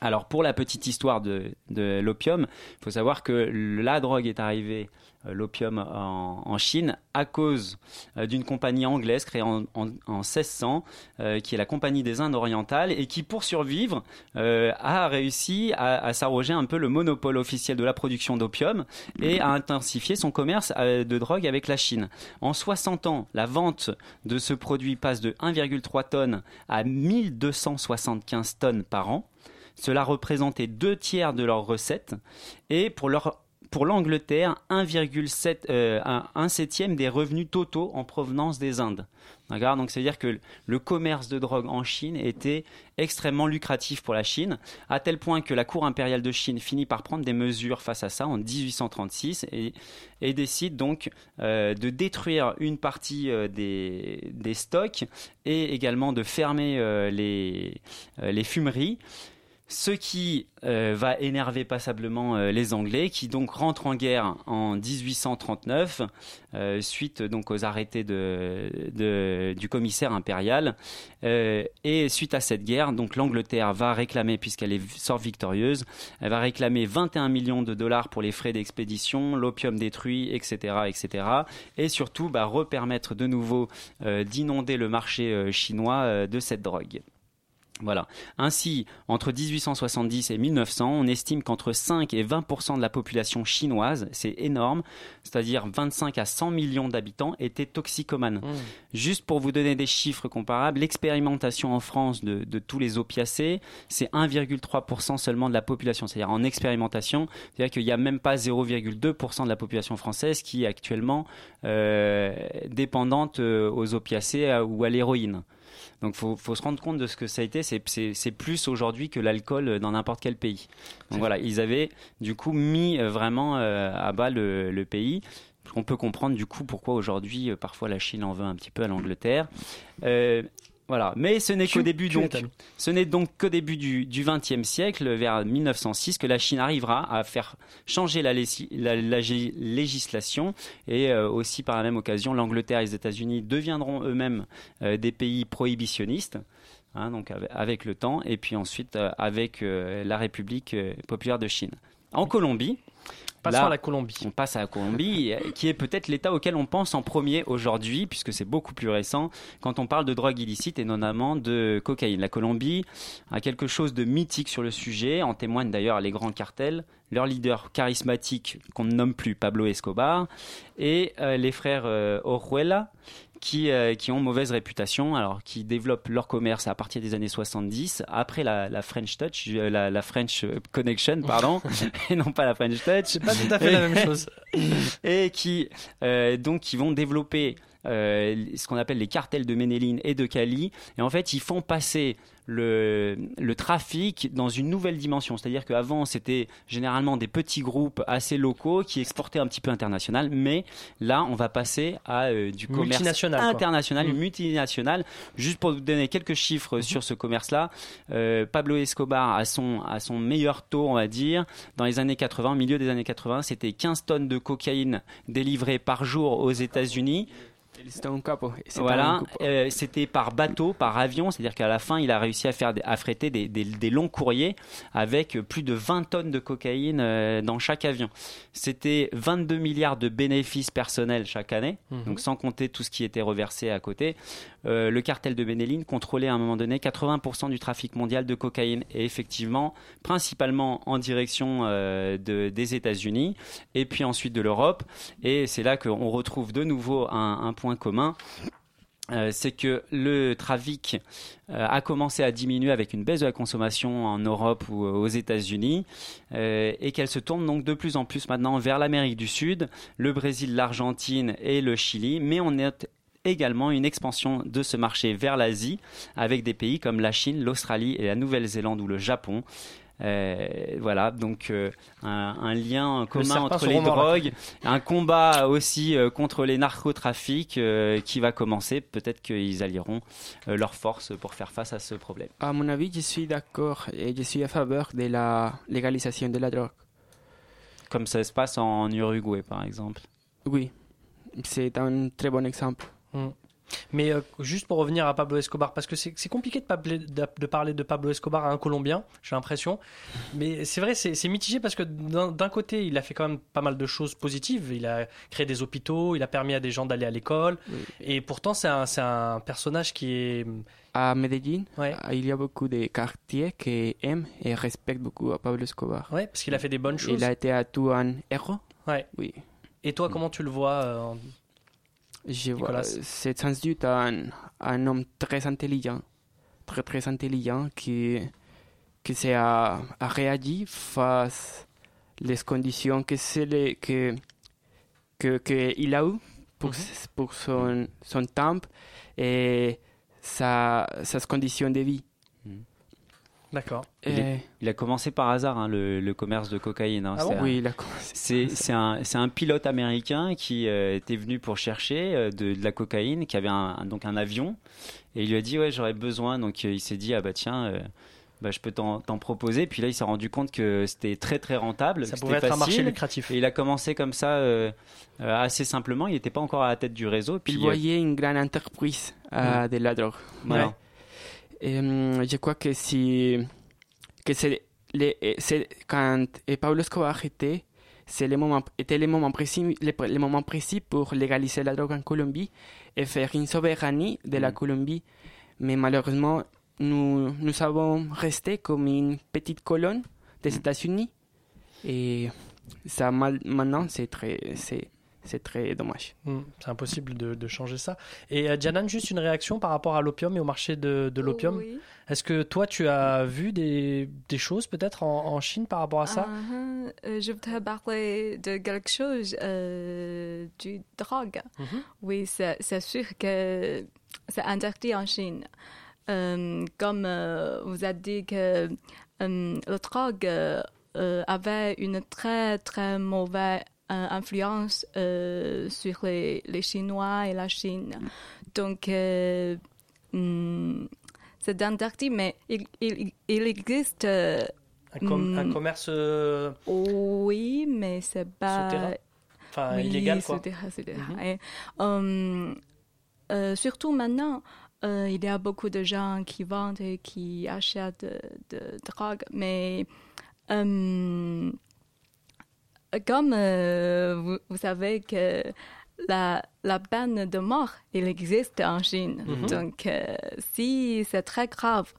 Alors pour la petite histoire de, l'opium, il faut savoir que la drogue est arrivée, euh, l'opium en, Chine, à cause euh, d'une compagnie anglaise créée en, en, en 1600, euh, qui est la Compagnie des Indes orientales, et qui pour survivre a réussi à, à s'arroger un peu le monopole officiel de la production d'opium et à intensifier son commerce de drogue avec la Chine. En 60 ans, la vente de ce produit passe de 1,3 tonnes à 1275 tonnes par an. Cela représentait deux tiers de leurs recettes et pour leur pour l'Angleterre, 1,7 euh, un, septième des revenus totaux en provenance des Indes. Donc c'est-à-dire que le commerce de drogue en Chine était extrêmement lucratif pour la Chine, à tel point que la Cour impériale de Chine finit par prendre des mesures face à ça en 1836 et, et décide donc euh, de détruire une partie euh, des, des stocks et également de fermer les, les fumeries. Ce qui euh, va énerver passablement euh, les Anglais, qui donc rentrent en guerre en 1839, euh, suite donc aux arrêtés du commissaire impérial. Et suite à cette guerre, donc l'Angleterre va réclamer, puisqu'elle sort victorieuse, elle va réclamer 21 millions de dollars pour les frais d'expédition, l'opium détruit, etc.. Et surtout, bah, repermettre de nouveau d'inonder le marché chinois de cette drogue. Voilà. Ainsi, entre 1870 et 1900, on estime qu'entre 5 et 20% de la population chinoise, c'est énorme, c'est-à-dire 25 à 100 millions d'habitants, étaient toxicomanes. Juste pour vous donner des chiffres comparables, l'expérimentation en France de, de tous les opiacés, c'est 1,3 seulement de la population. C'est-à-dire en expérimentation, c'est-à-dire qu'il n'y a même pas 0,2% de la population française qui est actuellement euh, dépendante euh, aux opiacés euh, ou à l'héroïne. Donc faut, faut se rendre compte de ce que ça a été. C'est- C'est c'est plus aujourd'hui que l'alcool dans n'importe quel pays. Donc voilà, ils avaient du coup mis euh, vraiment euh, à bas le, le pays. On peut comprendre du coup pourquoi aujourd'hui euh, parfois la Chine en veut un petit peu à l'Angleterre. Euh, voilà, mais ce n'est qu'au début donc, ce n'est donc qu'au début du XXe siècle, vers 1906, que la Chine arrivera à faire changer la, législation et euh, aussi par la même occasion, l'Angleterre et les États-Unis deviendront eux-mêmêmes euh, des pays prohibitionnistes. hein, donc avec, avec le temps, et puis ensuite euh, avec la République populaire de Chine. En Colombie, Passons à la Colombie. on passe à la Colombie, [laughs] euh, qui est peut-être l'État auquel on pense en premier aujourd'hui, puisque c'est beaucoup plus récent, quand on parle de drogue illicite et notamment de cocaïne. La Colombie a quelque chose de mythique sur le sujet, en témoignent d'ailleurs les grands cartels, leur leader charismatique, qu'on ne nomme plus Pablo Escobar, et euh, les frères euh, Oruela, qui, euh, qui ont mauvaise réputation, alors qui développent leur commerce à partir des années 70, après la, la French Touch, euh, la, la French Connection, [laughs] pardon, et non pas la French Touch. C'est pas tout à fait la même chose. [laughs] et qui euh, donc qui vont développer euh, ce qu'on appelle les cartels de Ménéline et de Cali. Et en fait, ils font passer le, le trafic dans une nouvelle dimension. C'est-à-dire qu'avant, c'était généralement des petits groupes assez locaux qui exportaient un petit peu international, mais là, on va passer à euh, du commerce Multinational, international, Mm. multinational. Juste pour vous donner quelques chiffres Mhm. sur ce commerce-là, euh, Pablo Escobar a son, à son meilleur taux, on va dire, dans les années 80, au milieu des années 80, c'était 15 tonnes de cocaïne délivrées par jour aux États-Unis. C'était un capo. Voilà, euh, c'était par bateau, par avion, c'est-à-dire qu'à la fin, il a réussi à faire à fréter des, des- des longs courriers avec plus de 20 tonnes de cocaïne euh, dans chaque avion. C'était 22 milliards de bénéfices personnels chaque année, Mhm. donc sans compter tout ce qui était reversé à côté. Euh, le cartel de Bénéline contrôlait à un moment donné 80% du trafic mondial de cocaïne et effectivement, principalement en direction euh, de- des États-Unis et puis ensuite de l'Europe. Et c'est là qu'on retrouve de nouveau un, un point commun. Euh, c'est que le trafic euh, a commencé à diminuer avec une baisse de la consommation en Europe ou euh, aux États-Unis et qu'elle se tourne donc de plus en plus maintenant vers l'Amérique du Sud, le Brésil, l'Argentine et le Chili, mais on note également une expansion de ce marché vers l'Asie avec des pays comme la Chine, l'Australie et la Nouvelle-Zélande ou le Japon. Euh, voilà, donc euh, un, un lien commun entre les drogues, un combat aussi euh, contre les narcotrafics euh, qui va commencer. Peut-être qu'ils allieront euh, leurs forces pour faire face à ce problème. À mon avis, je suis d'accord et je suis à faveur de la légalisation de la drogue. Comme ça se passe en Uruguay, par exemple. Oui, c'est un très bon exemple. Mm. Mais euh, juste pour revenir à Pablo Escobar, parce que c'est compliqué de, parler- de- de parler de Pablo Escobar à un Colombien, j'ai l'impression. Mais c'est vrai, c'est mitigé parce que d'un côté, il a fait quand même pas mal de choses positives. Il a créé des hôpitaux, il a permis à des gens d'aller à l'école. Et pourtant, c'est un, personnage qui est. À Medellín, Ouais. il y a beaucoup de quartiers qui aiment et respectent beaucoup à Pablo Escobar. Ouais, parce qu'il a fait des bonnes choses. Il a été à tout un héros. Ouais. Oui. Et toi, comment tu le vois euh, Je vois, Nicolas. c'est sans doute un, un homme très intelligent, très très intelligent qui, qui s'est a, a réagi face les conditions que c'est les- que, que, que il a eu pour, s- pour son, son temps et sa, sa condition de vie. D'accord. Il, est- Et- il a commencé par hasard hein, le, le commerce de cocaïne. hein. Ah C'est bon un- Oui, il a commencé C'est un, pilote américain qui euh, était venu pour chercher euh, de, de la cocaïne, qui avait un, un- donc un avion, et il lui a dit ouais j'aurais besoin. Donc euh, il s'est dit ah bah tiens. euh, bah, je peux t'en proposer. Puis là, il s'est rendu compte que c'était très très rentable. Ça pouvait être un marché lucratif. Et il a commencé comme ça euh, euh, assez simplement. Il n'était pas encore à la tête du réseau. Puis il euh, voyait une grande entreprise euh, de la drogue. Voilà. Ouais. Je crois que si que c'est les- c'est quand Pablo Escobar était c'est le moment était le moment précis le, le moment précis pour légaliser la drogue en Colombie et faire une souveraineté de la Colombie. Mais malheureusement nous nous avons resté comme une petite colonne des États-Unis. Et ça mal- maintenant c'est très c'est c'est très dommage. Mm, C'est impossible de, de changer ça. Et euh, Janan, juste une réaction par rapport à l'opium et au marché de, de l'opium. Oui. Est-ce que toi, tu as vu des, des choses peut-être en, en Chine par rapport à ça? Ah, euh, je voudrais parler de quelque chose euh, du drogue. Mhm. Oui, c'est sûr que c'est interdit en Chine. Euh, comme euh, vous avez dit que euh, le drogue avait une très très mauvaise influence euh, sur les, les Chinois et la Chine. Donc, euh, hum, c'est interdit, mais il, il, il existe. euh, un, com- un commerce euh, oui, mais c'est pas. souterrain? Enfin, oui, illégal, quoi. souterrain, souterrain. Mhm. Et, euh, surtout maintenant, euh, il y a beaucoup de gens qui vendent et qui achètent de, de drogue, mais hum, comme euh, vous, vous savez que la, la peine de mort, il existe en Chine. Mhm. Donc, euh, si c'est très grave,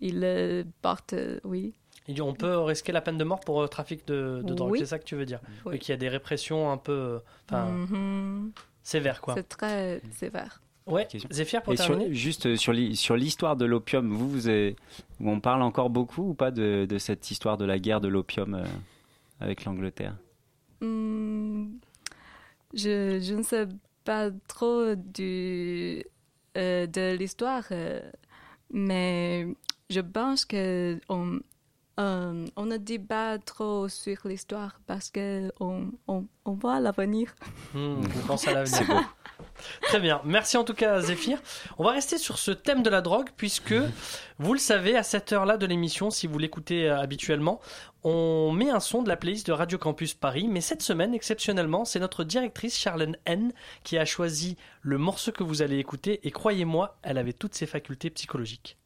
il euh, porte, oui. Il dit, on peut risquer la peine de mort pour trafic de, de drogue, Oui. c'est ça que tu veux dire? Oui. Et qu'il y a des répressions un peu Mhm. sévères, quoi. C'est très sévère. Ouais, Zéphyr, pour Et terminer juste sur l'hi- sur l'histoire de l'opium, vous, vous avez- on parle encore beaucoup ou pas de, de cette histoire de la guerre de l'opium euh, avec l'Angleterre? Hmm, je, je ne sais pas trop du, euh, de l'histoire, euh, mais je pense que on, euh, on ne dit pas trop sur l'histoire parce que on, on, on voit l'avenir. On pense à l'avenir. Très bien. Merci en tout cas, Zéphyr. On va rester sur ce thème de la drogue, puisque, vous le savez, à cette heure-là de l'émission, si vous l'écoutez euh, habituellement, on met un son de la playlist de Radio Campus Paris. Mais cette semaine, exceptionnellement, c'est notre directrice, Charlène N, qui a choisi le morceau que vous allez écouter. Et croyez-moi, elle avait toutes ses facultés psychologiques.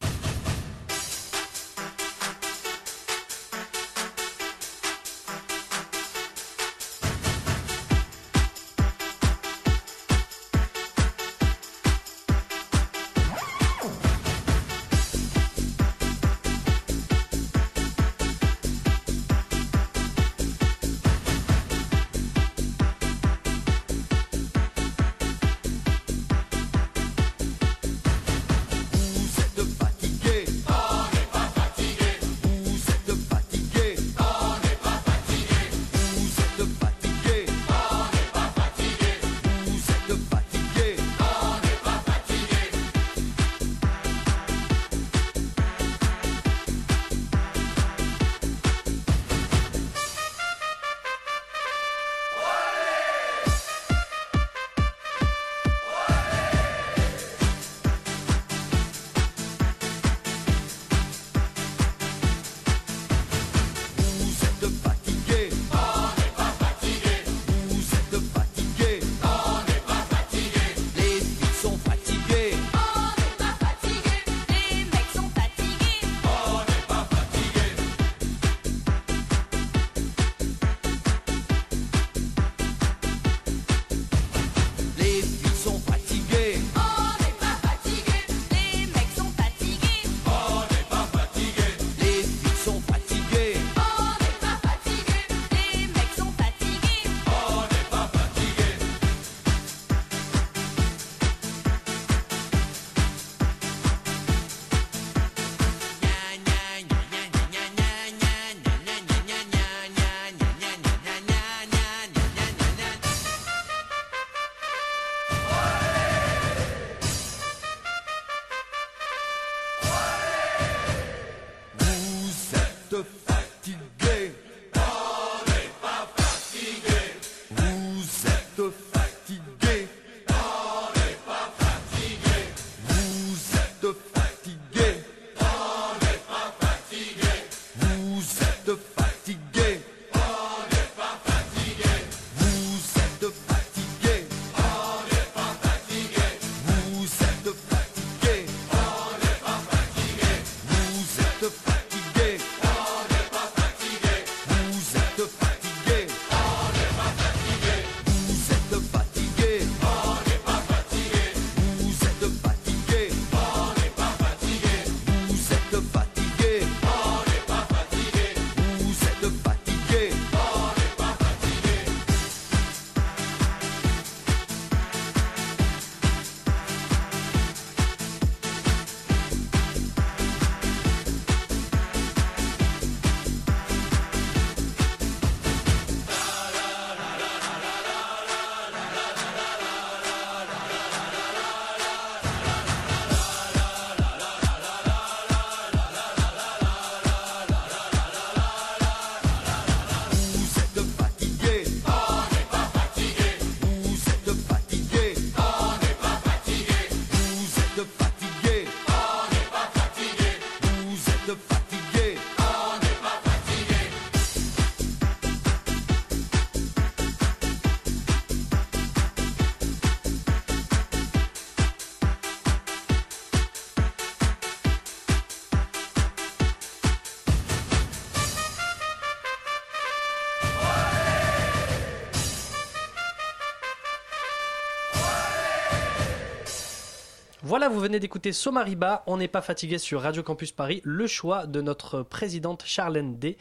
Voilà, vous venez d'écouter Somariba, on n'est pas fatigué sur Radio Campus Paris, le choix de notre présidente Charlène D.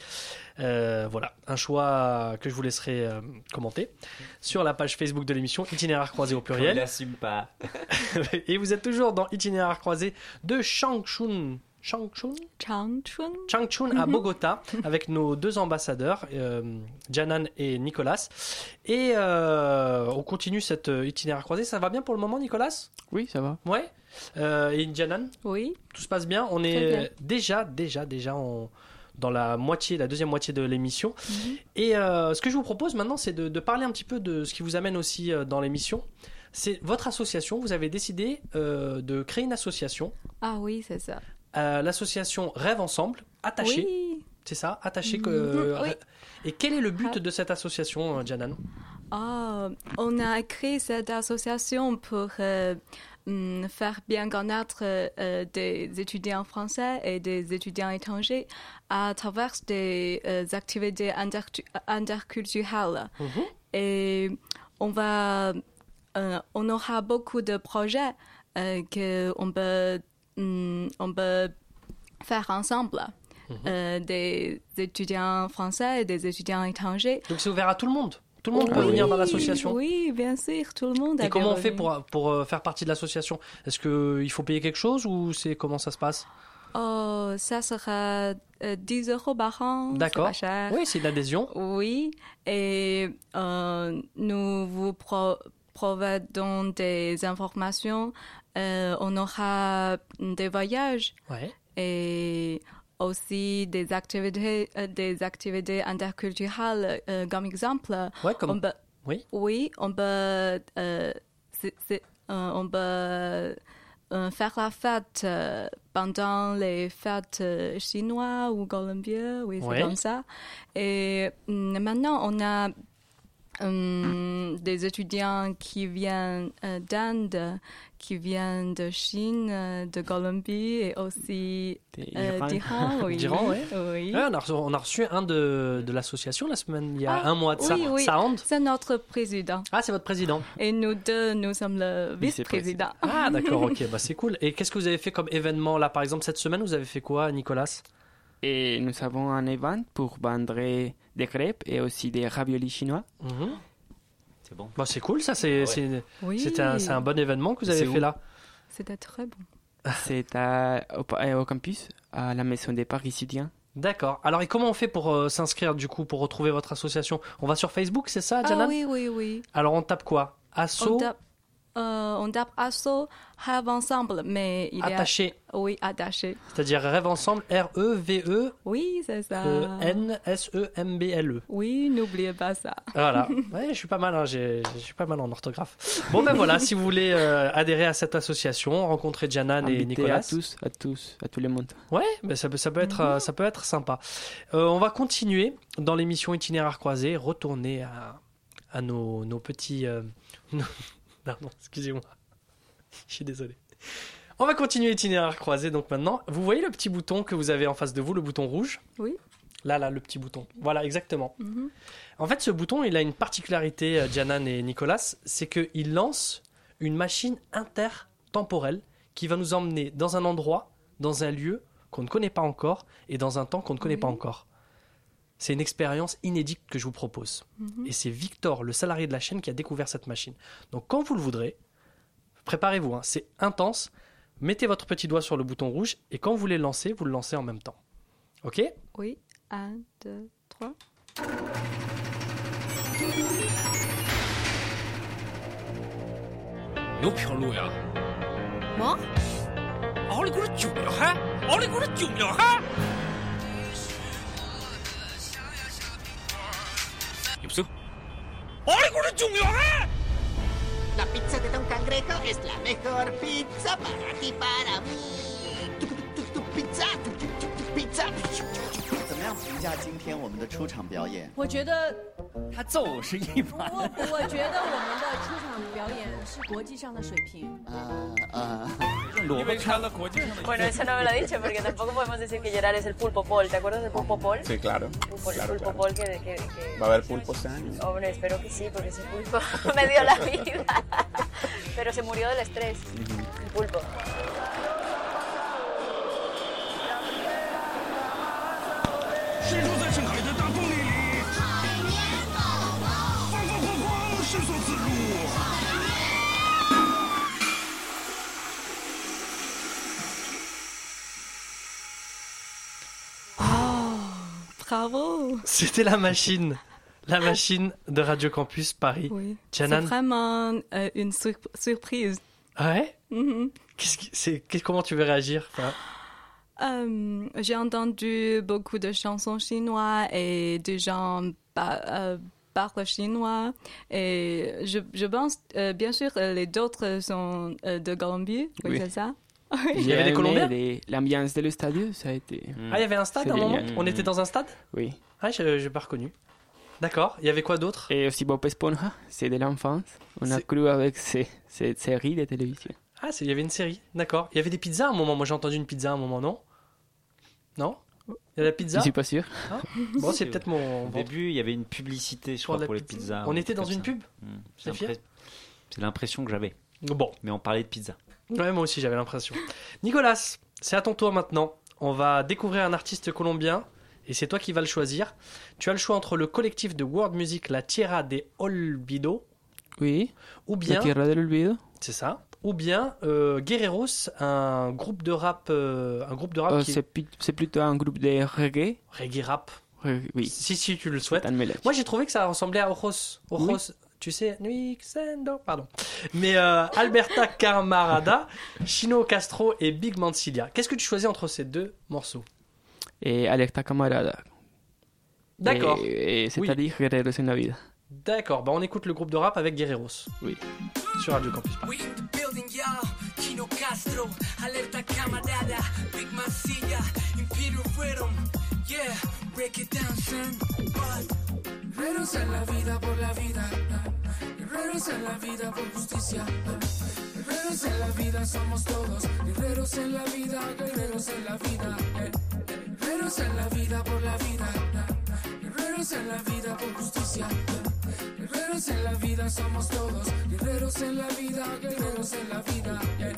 Euh, voilà, un choix que je vous laisserai euh, commenter sur la page Facebook de l'émission Itinéraire croisé au On pluriel. l'assume pas. [laughs] Et vous êtes toujours dans Itinéraire croisé de Shang Chun Changchun Changchun. Changchun à Bogota avec nos deux ambassadeurs, euh, Janan et Nicolas. Et euh, on continue cet euh, itinéraire croisé. Ça va bien pour le moment, Nicolas? Oui, ça va. Ouais. Euh, et Janan? Oui. Tout se passe bien. On est bien. déjà, déjà, déjà en- dans la moitié, la deuxième moitié de l'émission. Mhm. Et euh, ce que je vous propose maintenant, c'est de, de parler un petit peu de ce qui vous amène aussi dans l'émission. C'est votre association. Vous avez décidé euh, de créer une association, Ah oui, c'est ça. Euh, l'association Rêve Ensemble, attachée. Oui. C'est ça, attaché que. Mhm, oui. Et quel est le but de cette association, euh, Janan? Ah, on a créé cette association pour euh, hum, faire bien connaître euh, des étudiants français et des étudiants étrangers à travers des euh, activités intercu- interculturelles. Et on va, euh, on aura beaucoup de projets euh, que on peut, on peut faire ensemble. Euh, des étudiants français et des étudiants étrangers. Donc c'est ouvert à tout le monde Tout le monde peut venir dans l'association Oui, bien sûr, tout le monde. a Et comment on fait pour, pour euh, faire partie de l'association? Est-ce qu'il faut payer quelque chose ou c'est comment ça se passe? Oh, ça sera euh, 10 euros par an. D'accord. Oui, c'est une adhésion. Oui, et euh, nous vous pro- providons des informations. Euh, on aura des voyages Ouais. et aussi des activités, euh, des activités interculturelles. euh, comme exemple, Ouais, comme- on peut, Oui. oui, on peut, euh, on peut faire la fête pendant les fêtes chinoises ou colombiennes, oui, c'est Ouais. comme ça. Et hum, maintenant, on a des étudiants qui viennent euh, d'Inde, qui viennent de Chine, euh, de Colombie et aussi euh, D'Iran. [laughs] Oui. D'Iran, ouais. Oui. Ouais, on, a reçu, on a reçu un de, de l'association la semaine, il y a Ah, un mois de ça. oui, oui. Sound. C'est notre président. Ah, c'est votre président. Et nous deux, nous sommes le vice-président. Ah, d'accord, ok, [laughs] bah c'est cool. Et qu'est-ce que vous avez fait comme événement là Par exemple, cette semaine, vous avez fait quoi, Nicolas? Et nous avons un event pour vendre des crêpes et aussi des raviolis chinois. C'est bon. Bah, c'est cool, ça. C'est Ouais. c'est- Oui. un, c'est un bon événement que vous avez fait où là. C'était très bon. [laughs] C'est au, campus, à la maison des parisiens. D'accord. Alors, et comment on fait pour euh, s'inscrire du coup, pour retrouver votre association? On va sur Facebook, c'est ça, Ah Janan oui, oui, oui. Alors, on tape quoi? Asso On tape, euh, on tape asso, have ensemble, mais il est Attaché. Oui, attaché. C'est-à-dire rêve ensemble, E R-E-V-E. Oui, c'est ça. Euh, N-S-E-M-B-L-E. Oui, n'oubliez pas ça. Voilà. [laughs] Ouais, je suis pas mal, hein, je suis pas mal en orthographe. Bon ben voilà, si vous voulez euh, adhérer à cette association, rencontrer Janan et Nicolas. à tous, à tous, à tout le monde. Ouais, ben ça, peut- ça peut être, euh, ça peut être sympa. Euh, on va continuer dans l'émission Itinéraire croisé, retourner à, à nos, nos petits. [laughs] [laughs] euh, Pardon, excusez-moi. [laughs] Je suis désolé. On va continuer Itinéraire croisé donc maintenant. Vous voyez le petit bouton que vous avez en face de vous, le bouton rouge? Oui. Là, là, le petit bouton. Voilà, exactement. Mhm. En fait, ce bouton, il a une particularité, euh, Janan et Nicolas, c'est qu'il lance une machine intertemporelle qui va nous emmener dans un endroit, dans un lieu qu'on ne connaît pas encore et dans un temps qu'on ne connaît pas encore. C'est une expérience inédite que je vous propose. Et c'est Victor, le salarié de la chaîne, qui a découvert cette machine. Donc quand vous le voudrez, préparez-vous, hein. c'est intense. Mettez votre petit doigt sur le bouton rouge et quand vous voulez le lancer, vous le lancez en même temps. Ok? Oui. 1, 2, 3. 너 별로야. 뭐? 없 어? 奥利给我救了哈！La pizza de Don Cangrejo es la mejor pizza para ti, para mí. Tu, tu, tu, pizza, tu, tu, tu, tu, pizza. 怎么样评价今天我们的出场表演？我觉得，他就是一般。我我觉得我们的出场表演是国际上的水平。啊啊！ Bueno, eso no me lo he dicho porque tampoco podemos decir que Gerard es el pulpo Paul. ¿Te acuerdas del pulpo Paul? Sí, claro. Pulpo, Claro, pulpo claro. Paul que, que, que- Va a haber pulpo este año. Hombre, espero que sí, porque ese pulpo [laughs] me dio la vida. Pero se murió del estrés, el pulpo. C'était la machine. La machine de Radio Campus Paris. Oui. C'est vraiment euh, une sur- surprise. Ah ouais? Mhm. Qui- qu'est- Comment tu veux réagir Enfin, Euh, J'ai entendu beaucoup de chansons chinoises et des gens euh, parlent chinois. Et je, je pense, bien sûr, les autres sont de. Oui, Oui. c'est ça? Il y avait des Colombiens les- L'ambiance de l'estadio, ça a été. Ah, il y avait un stade à un C'est moment génial. On était dans un stade Oui. Ah, je n'ai pas reconnu. D'accord. Il y avait quoi d'autre Et aussi Bob Esponja, c'est de l'enfance. On a C'est- cru avec ces- cette série de télévision. Ah, c'est- il y avait une série. D'accord. Il y avait des pizzas à un moment. Moi, j'ai entendu une pizza à un moment, non? Non? Il y a la pizza? Je suis pas sûr. Ah Bon, c'est peut-être mon. Au début, il y avait une publicité, je Pour crois, la pour les pizza. pizzas. On un était truc dans comme une ça. pub? Hmm. C'est l'impression que j'avais. Bon. Mais on parlait de pizza. Ouais, moi aussi, j'avais l'impression. Nicolas, c'est à ton tour maintenant. On va découvrir un artiste colombien et c'est toi qui vas le choisir. Tu as le choix entre le collectif de world music La Tierra de Olvido. Oui. Ou bien. La Tierra del Olvido. C'est ça. Ou bien euh, Guerreros, un groupe de rap, euh, un groupe de rap Euh, qui c'est plutôt un groupe de reggae. reggae rap. Oui. Si si tu le souhaites. Moi j'ai trouvé que ça ressemblait à Ojos. Ojos, tu sais, Nuixendo, pardon. Mais euh, Alberta [laughs] Camarada, Chino Castro et Big Mancilia. Qu'est-ce que tu choisis entre ces deux morceaux? Et Alerta Camarada. D'accord. Et, et c'est-à-dire Guerreros en la vida. D'accord, bah on écoute le groupe de rap avec Guerreros. Oui. Sur Radio Campus Paris. We in the building, y'all. Chino Castro, alerta camarada, Big Mancilla, Imperial Rhythm. Yeah, break it down, son. Guerreros en la vida por la vida. Guerreros en la vida por justicia. Guerreros en la vida somos todos. Guerreros en la vida, guerreros en la vida. eh. Guerreros en la vida por la vida. Guerreros en la vida por justicia. Guerreros en la vida somos todos. Guerreros en la vida, guerreros en la vida. eh.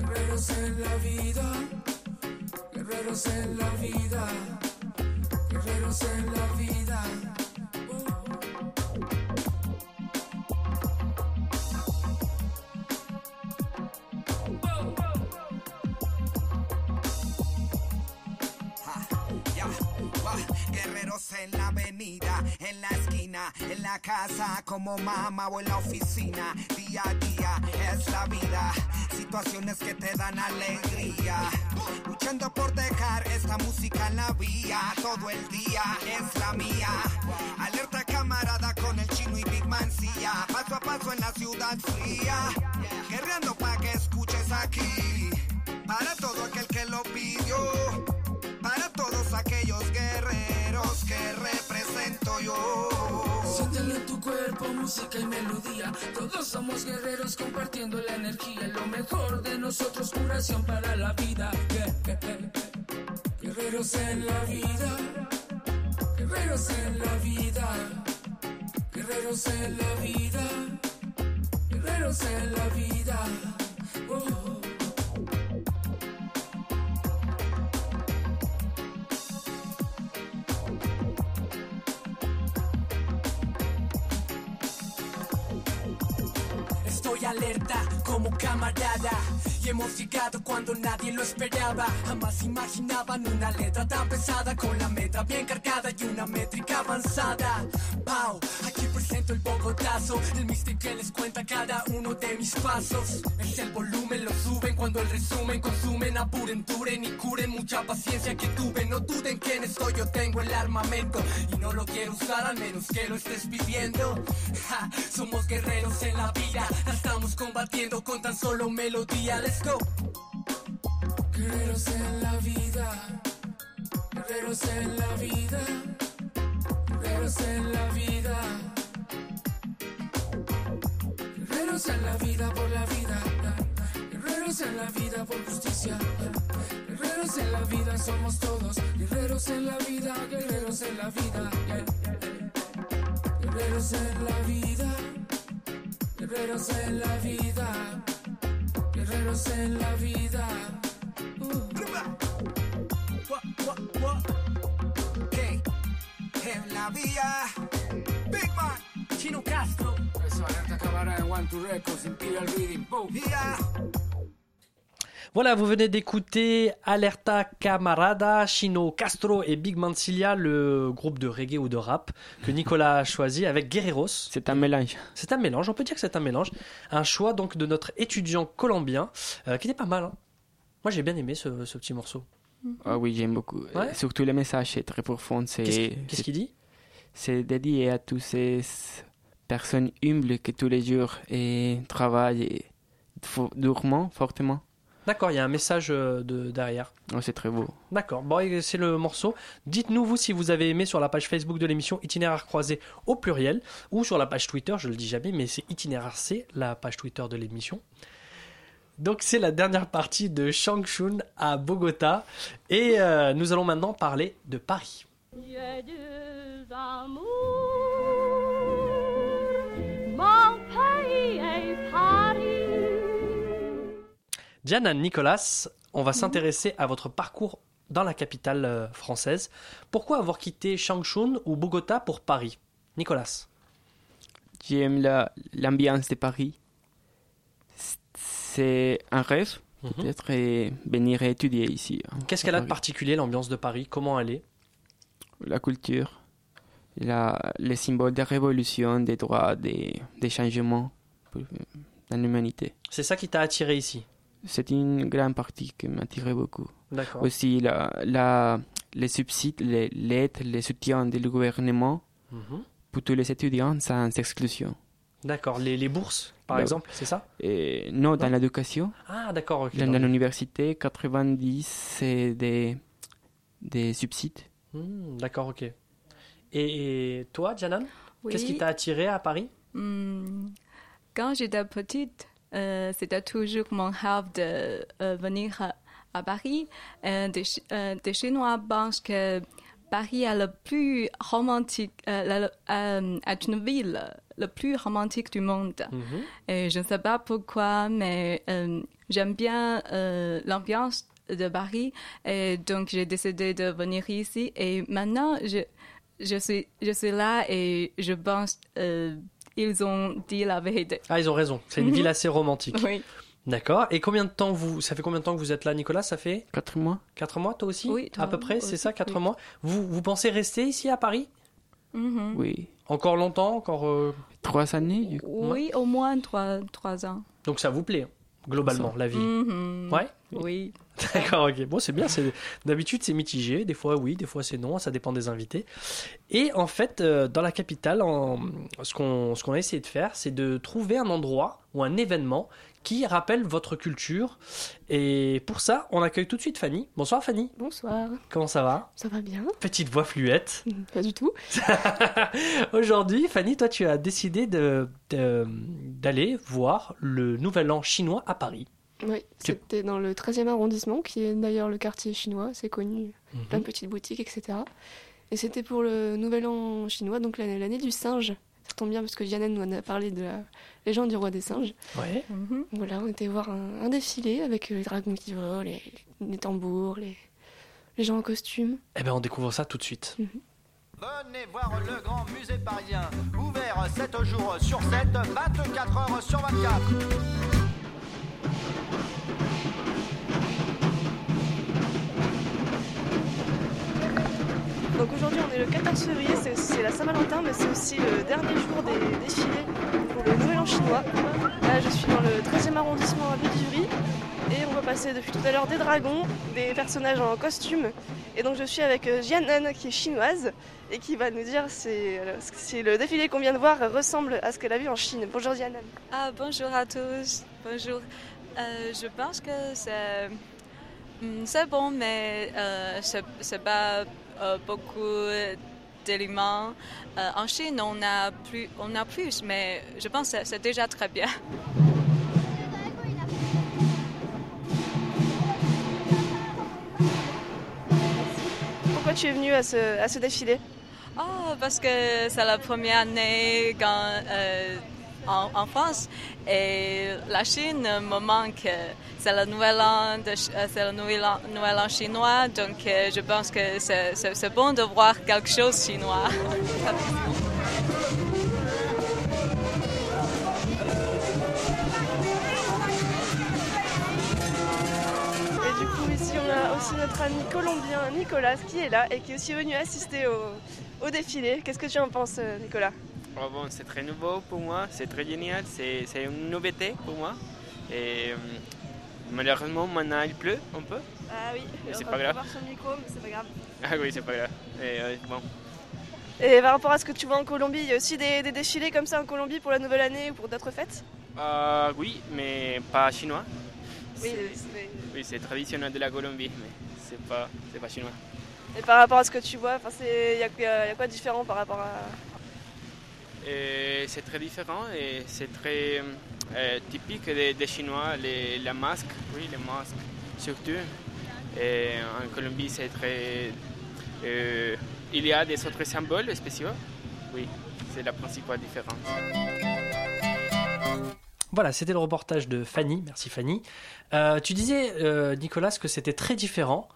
Guerreros en la vida. Guerreros en la vida. Guerreros en la vida. Va, Guerreros en la avenida, en la en la casa, como mamá o en la oficina. Día a día es la vida, situaciones que te dan alegría. Luchando por dejar esta música en la vía, todo el día es la mía. Alerta camarada con el chino y Big Mancilla, paso a paso en la ciudad fría. Guerreando pa' que escuches aquí, para todo aquel que lo pidió. Siéntelo en tu cuerpo, música y melodía. Todos somos guerreros compartiendo la energía. Lo mejor de nosotros, curación para la vida. Guerreros en la vida. Guerreros en la vida. Guerreros en la vida. Guerreros en la vida. Estoy alerta como camarada hemos llegado cuando nadie lo esperaba. Jamás imaginaban una letra tan pesada con la meta bien cargada y una métrica avanzada. Pau, aquí presento el bogotazo, el mister que les cuenta cada uno de mis pasos. Es el volumen, lo suben cuando el resumen consumen, apuren, duren y curen. Mucha paciencia que tuve, no duden que en esto yo tengo el armamento y no lo quiero usar al menos que lo estés pidiendo. Ja, somos guerreros en la vida, estamos combatiendo con tan solo melodía. Let's. Guerreros en la vida, guerreros en la vida, guerreros en la vida. Guerreros en la vida por la vida, guerreros en la vida por justicia. Guerreros en la vida somos todos, guerreros en la vida, guerreros en la vida. Guerreros en la vida, guerreros en la vida, guerreros en la vida. En la vía, Big Man, Chino Castro. Eso, alerta camarada en One Two Records, Imperial Reading, boom. Yeah. Voilà, vous venez d'écouter Alerta Camarada, Chino Castro et Big Mancilia, le groupe de reggae ou de rap que Nicolas a choisi avec Guerreros. C'est un mélange. C'est un mélange, on peut dire que c'est un mélange. Un choix donc de notre étudiant colombien euh, qui était pas mal. hein. Moi j'ai bien aimé ce, ce petit morceau. Ah oui, j'aime beaucoup. Ouais. Surtout le message est très profond. Qu'est-ce qu'il dit? C'est dédié à toutes ces personnes humbles qui tous les jours et travaillent durement, fortement. D'accord, il y a un message euh, de, derrière. Oh, c'est très beau. D'accord, bon, c'est le morceau. Dites-nous, vous, si vous avez aimé sur la page Facebook de l'émission Itinéraire croisé au pluriel, ou sur la page Twitter, je le dis jamais, mais c'est Itinéraire C, la page Twitter de l'émission. Donc, c'est la dernière partie de Changchun à Bogota. Et euh, nous allons maintenant parler de Paris. J'ai deux amours, mon Diana Nicolas, on va s'intéresser à votre parcours dans la capitale euh, française. Pourquoi avoir quitté Changchun ou Bogota pour Paris? Nicolas J'aime la, l'ambiance de Paris. C'est un rêve, peut-être, et venir étudier ici. hein, Qu'est-ce qu'elle a de particulier, l'ambiance de Paris? Comment elle est? La culture, la, les symboles de révolution, des droits, des, des changements dans l'humanité. C'est ça qui t'a attiré ici? C'est une grande partie qui m'attirait beaucoup. D'accord. Aussi, la, la, les subsides, les, l'aide, les soutiens du gouvernement Mhm. pour tous les étudiants sans exclusion. D'accord, les, les bourses, par Bah, exemple, c'est ça? Et non, dans l'éducation. Ah, d'accord, ok. Dans, l'université, 90, c'est des, des subsides. Hmm, d'accord, ok. Et, et toi, Janan? Oui. Qu'est-ce qui t'a attiré à Paris? Hmm, Quand j'étais petite, euh, c'était toujours mon rêve de euh, venir à, à Paris. Euh, des, Chi- des Chinois pensent que Paris est le plus romantique, la- est une ville le plus romantique du monde. Mhm. Et je ne sais pas pourquoi, mais j'aime bien l'ambiance de Paris. Et donc, j'ai décidé de venir ici. Et maintenant, je, je, suis, je suis là et je pense ils ont dit la vérité. Ah, ils ont raison. C'est une Mhm. ville assez romantique. Oui. D'accord. Et combien de temps vous Ça fait combien de temps que vous êtes là, Nicolas? Ça fait 4 mois. 4 mois, toi aussi? Oui, À peu près, c'est ça, 4 oui. mois? Vous, vous pensez rester ici à Paris? Mhm. Oui. Encore longtemps Encore euh, Trois années, du coup. Oui, au moins trois, trois ans. Donc ça vous plaît, hein, globalement, la ville Mhm. Ouais Oui. [laughs] D'accord, ok. Bon, c'est bien. C'est d'habitude c'est mitigé. Des fois oui, des fois c'est non. Ça dépend des invités. Et en fait, euh, dans la capitale, en- ce qu'on ce qu'on a essayé de faire, c'est de trouver un endroit ou un événement qui rappelle votre culture. Et pour ça, on accueille tout de suite Fanny. Bonsoir Fanny. Bonsoir. Comment ça va? Ça va bien Petite voix fluette. [laughs] Pas du tout. [laughs] Aujourd'hui, Fanny, toi, tu as décidé de- de- d'aller voir le Nouvel An chinois à Paris. Oui, c'était dans le 13e arrondissement, qui est d'ailleurs le quartier chinois, c'est connu, Mhm. plein de petites boutiques, etc. Et c'était pour le Nouvel An chinois, donc l'année du singe. Ça tombe bien parce que Diana nous en a parlé de la légende du roi des singes. Ouais. Voilà, on était voir un, un défilé avec les dragons qui volent, les, les tambours, les, les gens en costume. Eh ben, on découvre ça tout de suite. Venez voir le grand musée parisien, ouvert 7 jours sur 7, 24 heures sur 24. Donc aujourd'hui on est le 14 février, c'est- la Saint-Valentin, mais c'est aussi le dernier jour des défilés pour le Nouvel An chinois. Là je suis dans le 13e arrondissement à Villejury et on va passer depuis tout à l'heure des dragons, des personnages en costume. Et donc je suis avec euh, Jianan qui est chinoise et qui va nous dire si, euh, si le défilé qu'on vient de voir ressemble à ce qu'elle a vu en Chine. Bonjour Jianan. Ah, bonjour à tous. Bonjour. Euh, je pense que c'est hmm, c'est bon, mais euh, c'est c'est pas euh, beaucoup d'éléments. Euh, en Chine, on a plus, on a plus, mais je pense que c'est- déjà très bien. Pourquoi tu es venue à ce, à ce défilé? Ah, parce que c'est la première année quand, en, France et la Chine me manque. C'est le nouvel an, euh, chinois, donc euh, je pense que c'est- bon de voir quelque chose chinois. aussi notre ami colombien Nicolas qui est là et qui est aussi venu assister au, au défilé. Qu'est-ce que tu en penses, euh, Nicolas? Bon, c'est très nouveau pour moi, c'est très génial, c'est une nouveauté pour moi. Et euh, malheureusement, maintenant il pleut un peu. Ah oui, c'est pas grave. voir son micro, mais c'est pas grave. Ah oui, c'est pas grave. Et, euh, bon. Et par rapport à ce que tu vois en Colombie, il y a aussi des, des défilés comme ça en Colombie pour la nouvelle année ou pour d'autres fêtes? Euh, oui, mais pas chinois. Oui, C'est- Oui, traditionnel de la Colombie, mais c'est pas, pas chinois. Et par rapport à ce que tu vois, y, il y a quoi de différent par rapport à... Et c'est très différent et c'est très euh, typique des, Chinois, les, la masque, oui, les masques surtout. Et en Colombie, c'est très. il y a des autres symboles spéciaux. Oui, c'est la principale différence. Voilà, c'était le reportage de Fanny. Merci Fanny. Euh, tu disais, euh, Nicolas, que c'était très différent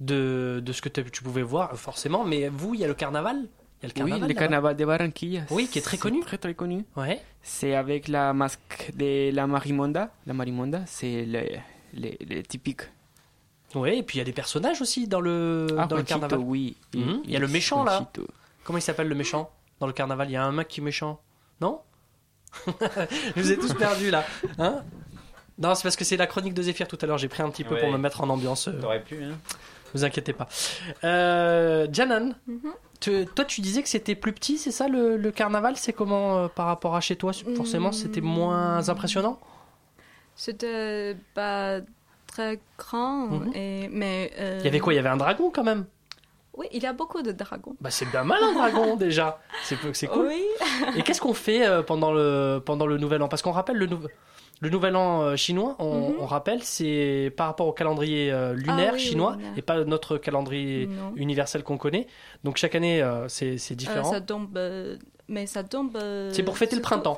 de, ce que tu pouvais voir, forcément. Mais vous, il y a le carnaval? Il y a le Oui, carnaval le là-bas carnaval de Barranquilla. Oui, qui est très c'est connu. Très très connu. Ouais. C'est avec la masque de la marimonda. La marimonda, c'est le, le, le typique. Oui, et puis il y a des personnages aussi dans le, Ah, dans le carnaval. oui. Mhm. Il y a le méchant là. Comment il s'appelle le méchant dans le carnaval? Il y a un mec qui est méchant. Non? Je [laughs] vous ai tous perdus là. Hein? Non, c'est parce que c'est la chronique de Zéphyr tout à l'heure. J'ai pris un petit peu Ouais. pour me mettre en ambiance. euh, T'aurais pu, hein. Vous inquiétez pas. Euh, Janan, Mhm. toi tu disais que c'était plus petit, c'est ça le, le carnaval? C'est comment euh, par rapport à chez toi? Forcément, c'était moins impressionnant? C'était pas très grand, Mhm. et, mais... euh, Il y avait quoi? Il y avait un dragon quand même? Oui, il y a beaucoup de dragons. Bah c'est bien mal un dragon [laughs] déjà. C'est cool. Oui. Et qu'est-ce qu'on fait euh, pendant le pendant le nouvel an? Parce qu'on rappelle le nou- le nouvel an euh, chinois, on, Mhm. on rappelle, c'est par rapport au calendrier euh, lunaire Ah oui, chinois lunaire. et pas notre calendrier Non. universel qu'on connaît. Donc chaque année euh, c'est Euh, différent. ça tombe... euh, mais ça tombe... euh, c'est pour fêter le printemps.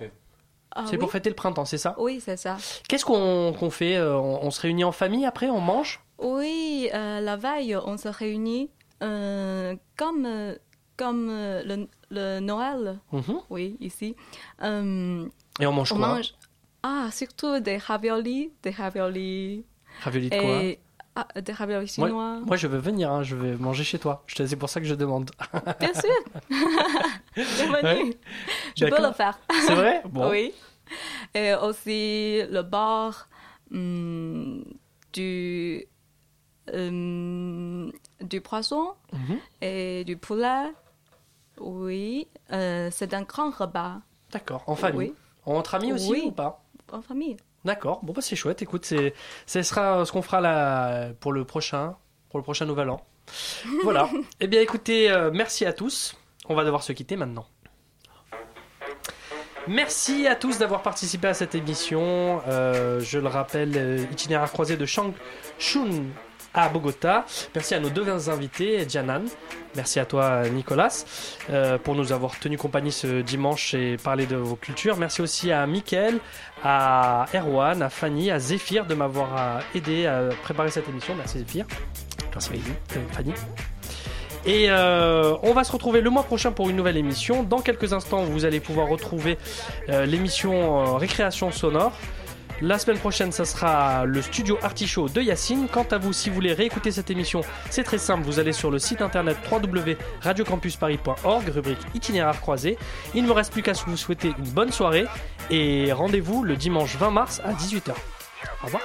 Ah c'est oui pour fêter le printemps, c'est ça? Oui, c'est ça. Qu'est-ce qu'on fait on, on se réunit en famille après, on mange? Oui, euh, la veille, on se réunit euh, comme, comme le, le Noël. Mhm. Oui, ici. Euh, Et on mange quoi? Ah, surtout des raviolis, des raviolis. Raviolis de quoi et, ah, Des raviolis moi, chinois. moi, je veux venir, hein, je vais manger chez toi. Je te- C'est pour ça que je demande. Bien sûr. [laughs] Bienvenue. Ouais. Je peux le faire. C'est vrai Bon. Oui. Et aussi le bar hum, du, hum, du poisson Mhm. et du poulet. Oui, euh, c'est un grand repas. D'accord, en famille. Oui. Entre amis aussi Oui. ou pas En famille. D'accord, bon bah c'est chouette. Écoute, c'est, ce sera ce qu'on fera là pour le prochain, pour le prochain nouvel an. [laughs] Voilà. eh bien, écoutez, euh, merci à tous. On va devoir se quitter maintenant. Merci à tous d'avoir participé à cette émission. Euh, je le rappelle, euh, itinéraire croisé de Changchun à Bogota. Merci à nos deux invités, Janan. Merci à toi, Nicolas, euh, pour nous avoir tenu compagnie ce dimanche et parler de vos cultures. Merci aussi à Mickaël, à Erwan, à Fanny, à Zéphyr de m'avoir euh, aidé à préparer cette émission. Merci Zéphyr. Merci Fanny. Et euh, on va se retrouver le mois prochain pour une nouvelle émission. Dans quelques instants, vous allez pouvoir retrouver euh, l'émission Récréation sonore. La semaine prochaine, ça sera le studio Artichaut de Yacine. Quant à vous, si vous voulez réécouter cette émission, c'est très simple. Vous allez sur le site internet www.radiocampusparis.org, rubrique itinéraire croisé. Il ne me reste plus qu'à vous souhaiter une bonne soirée et rendez-vous le dimanche 20 mars à 18h. Au revoir.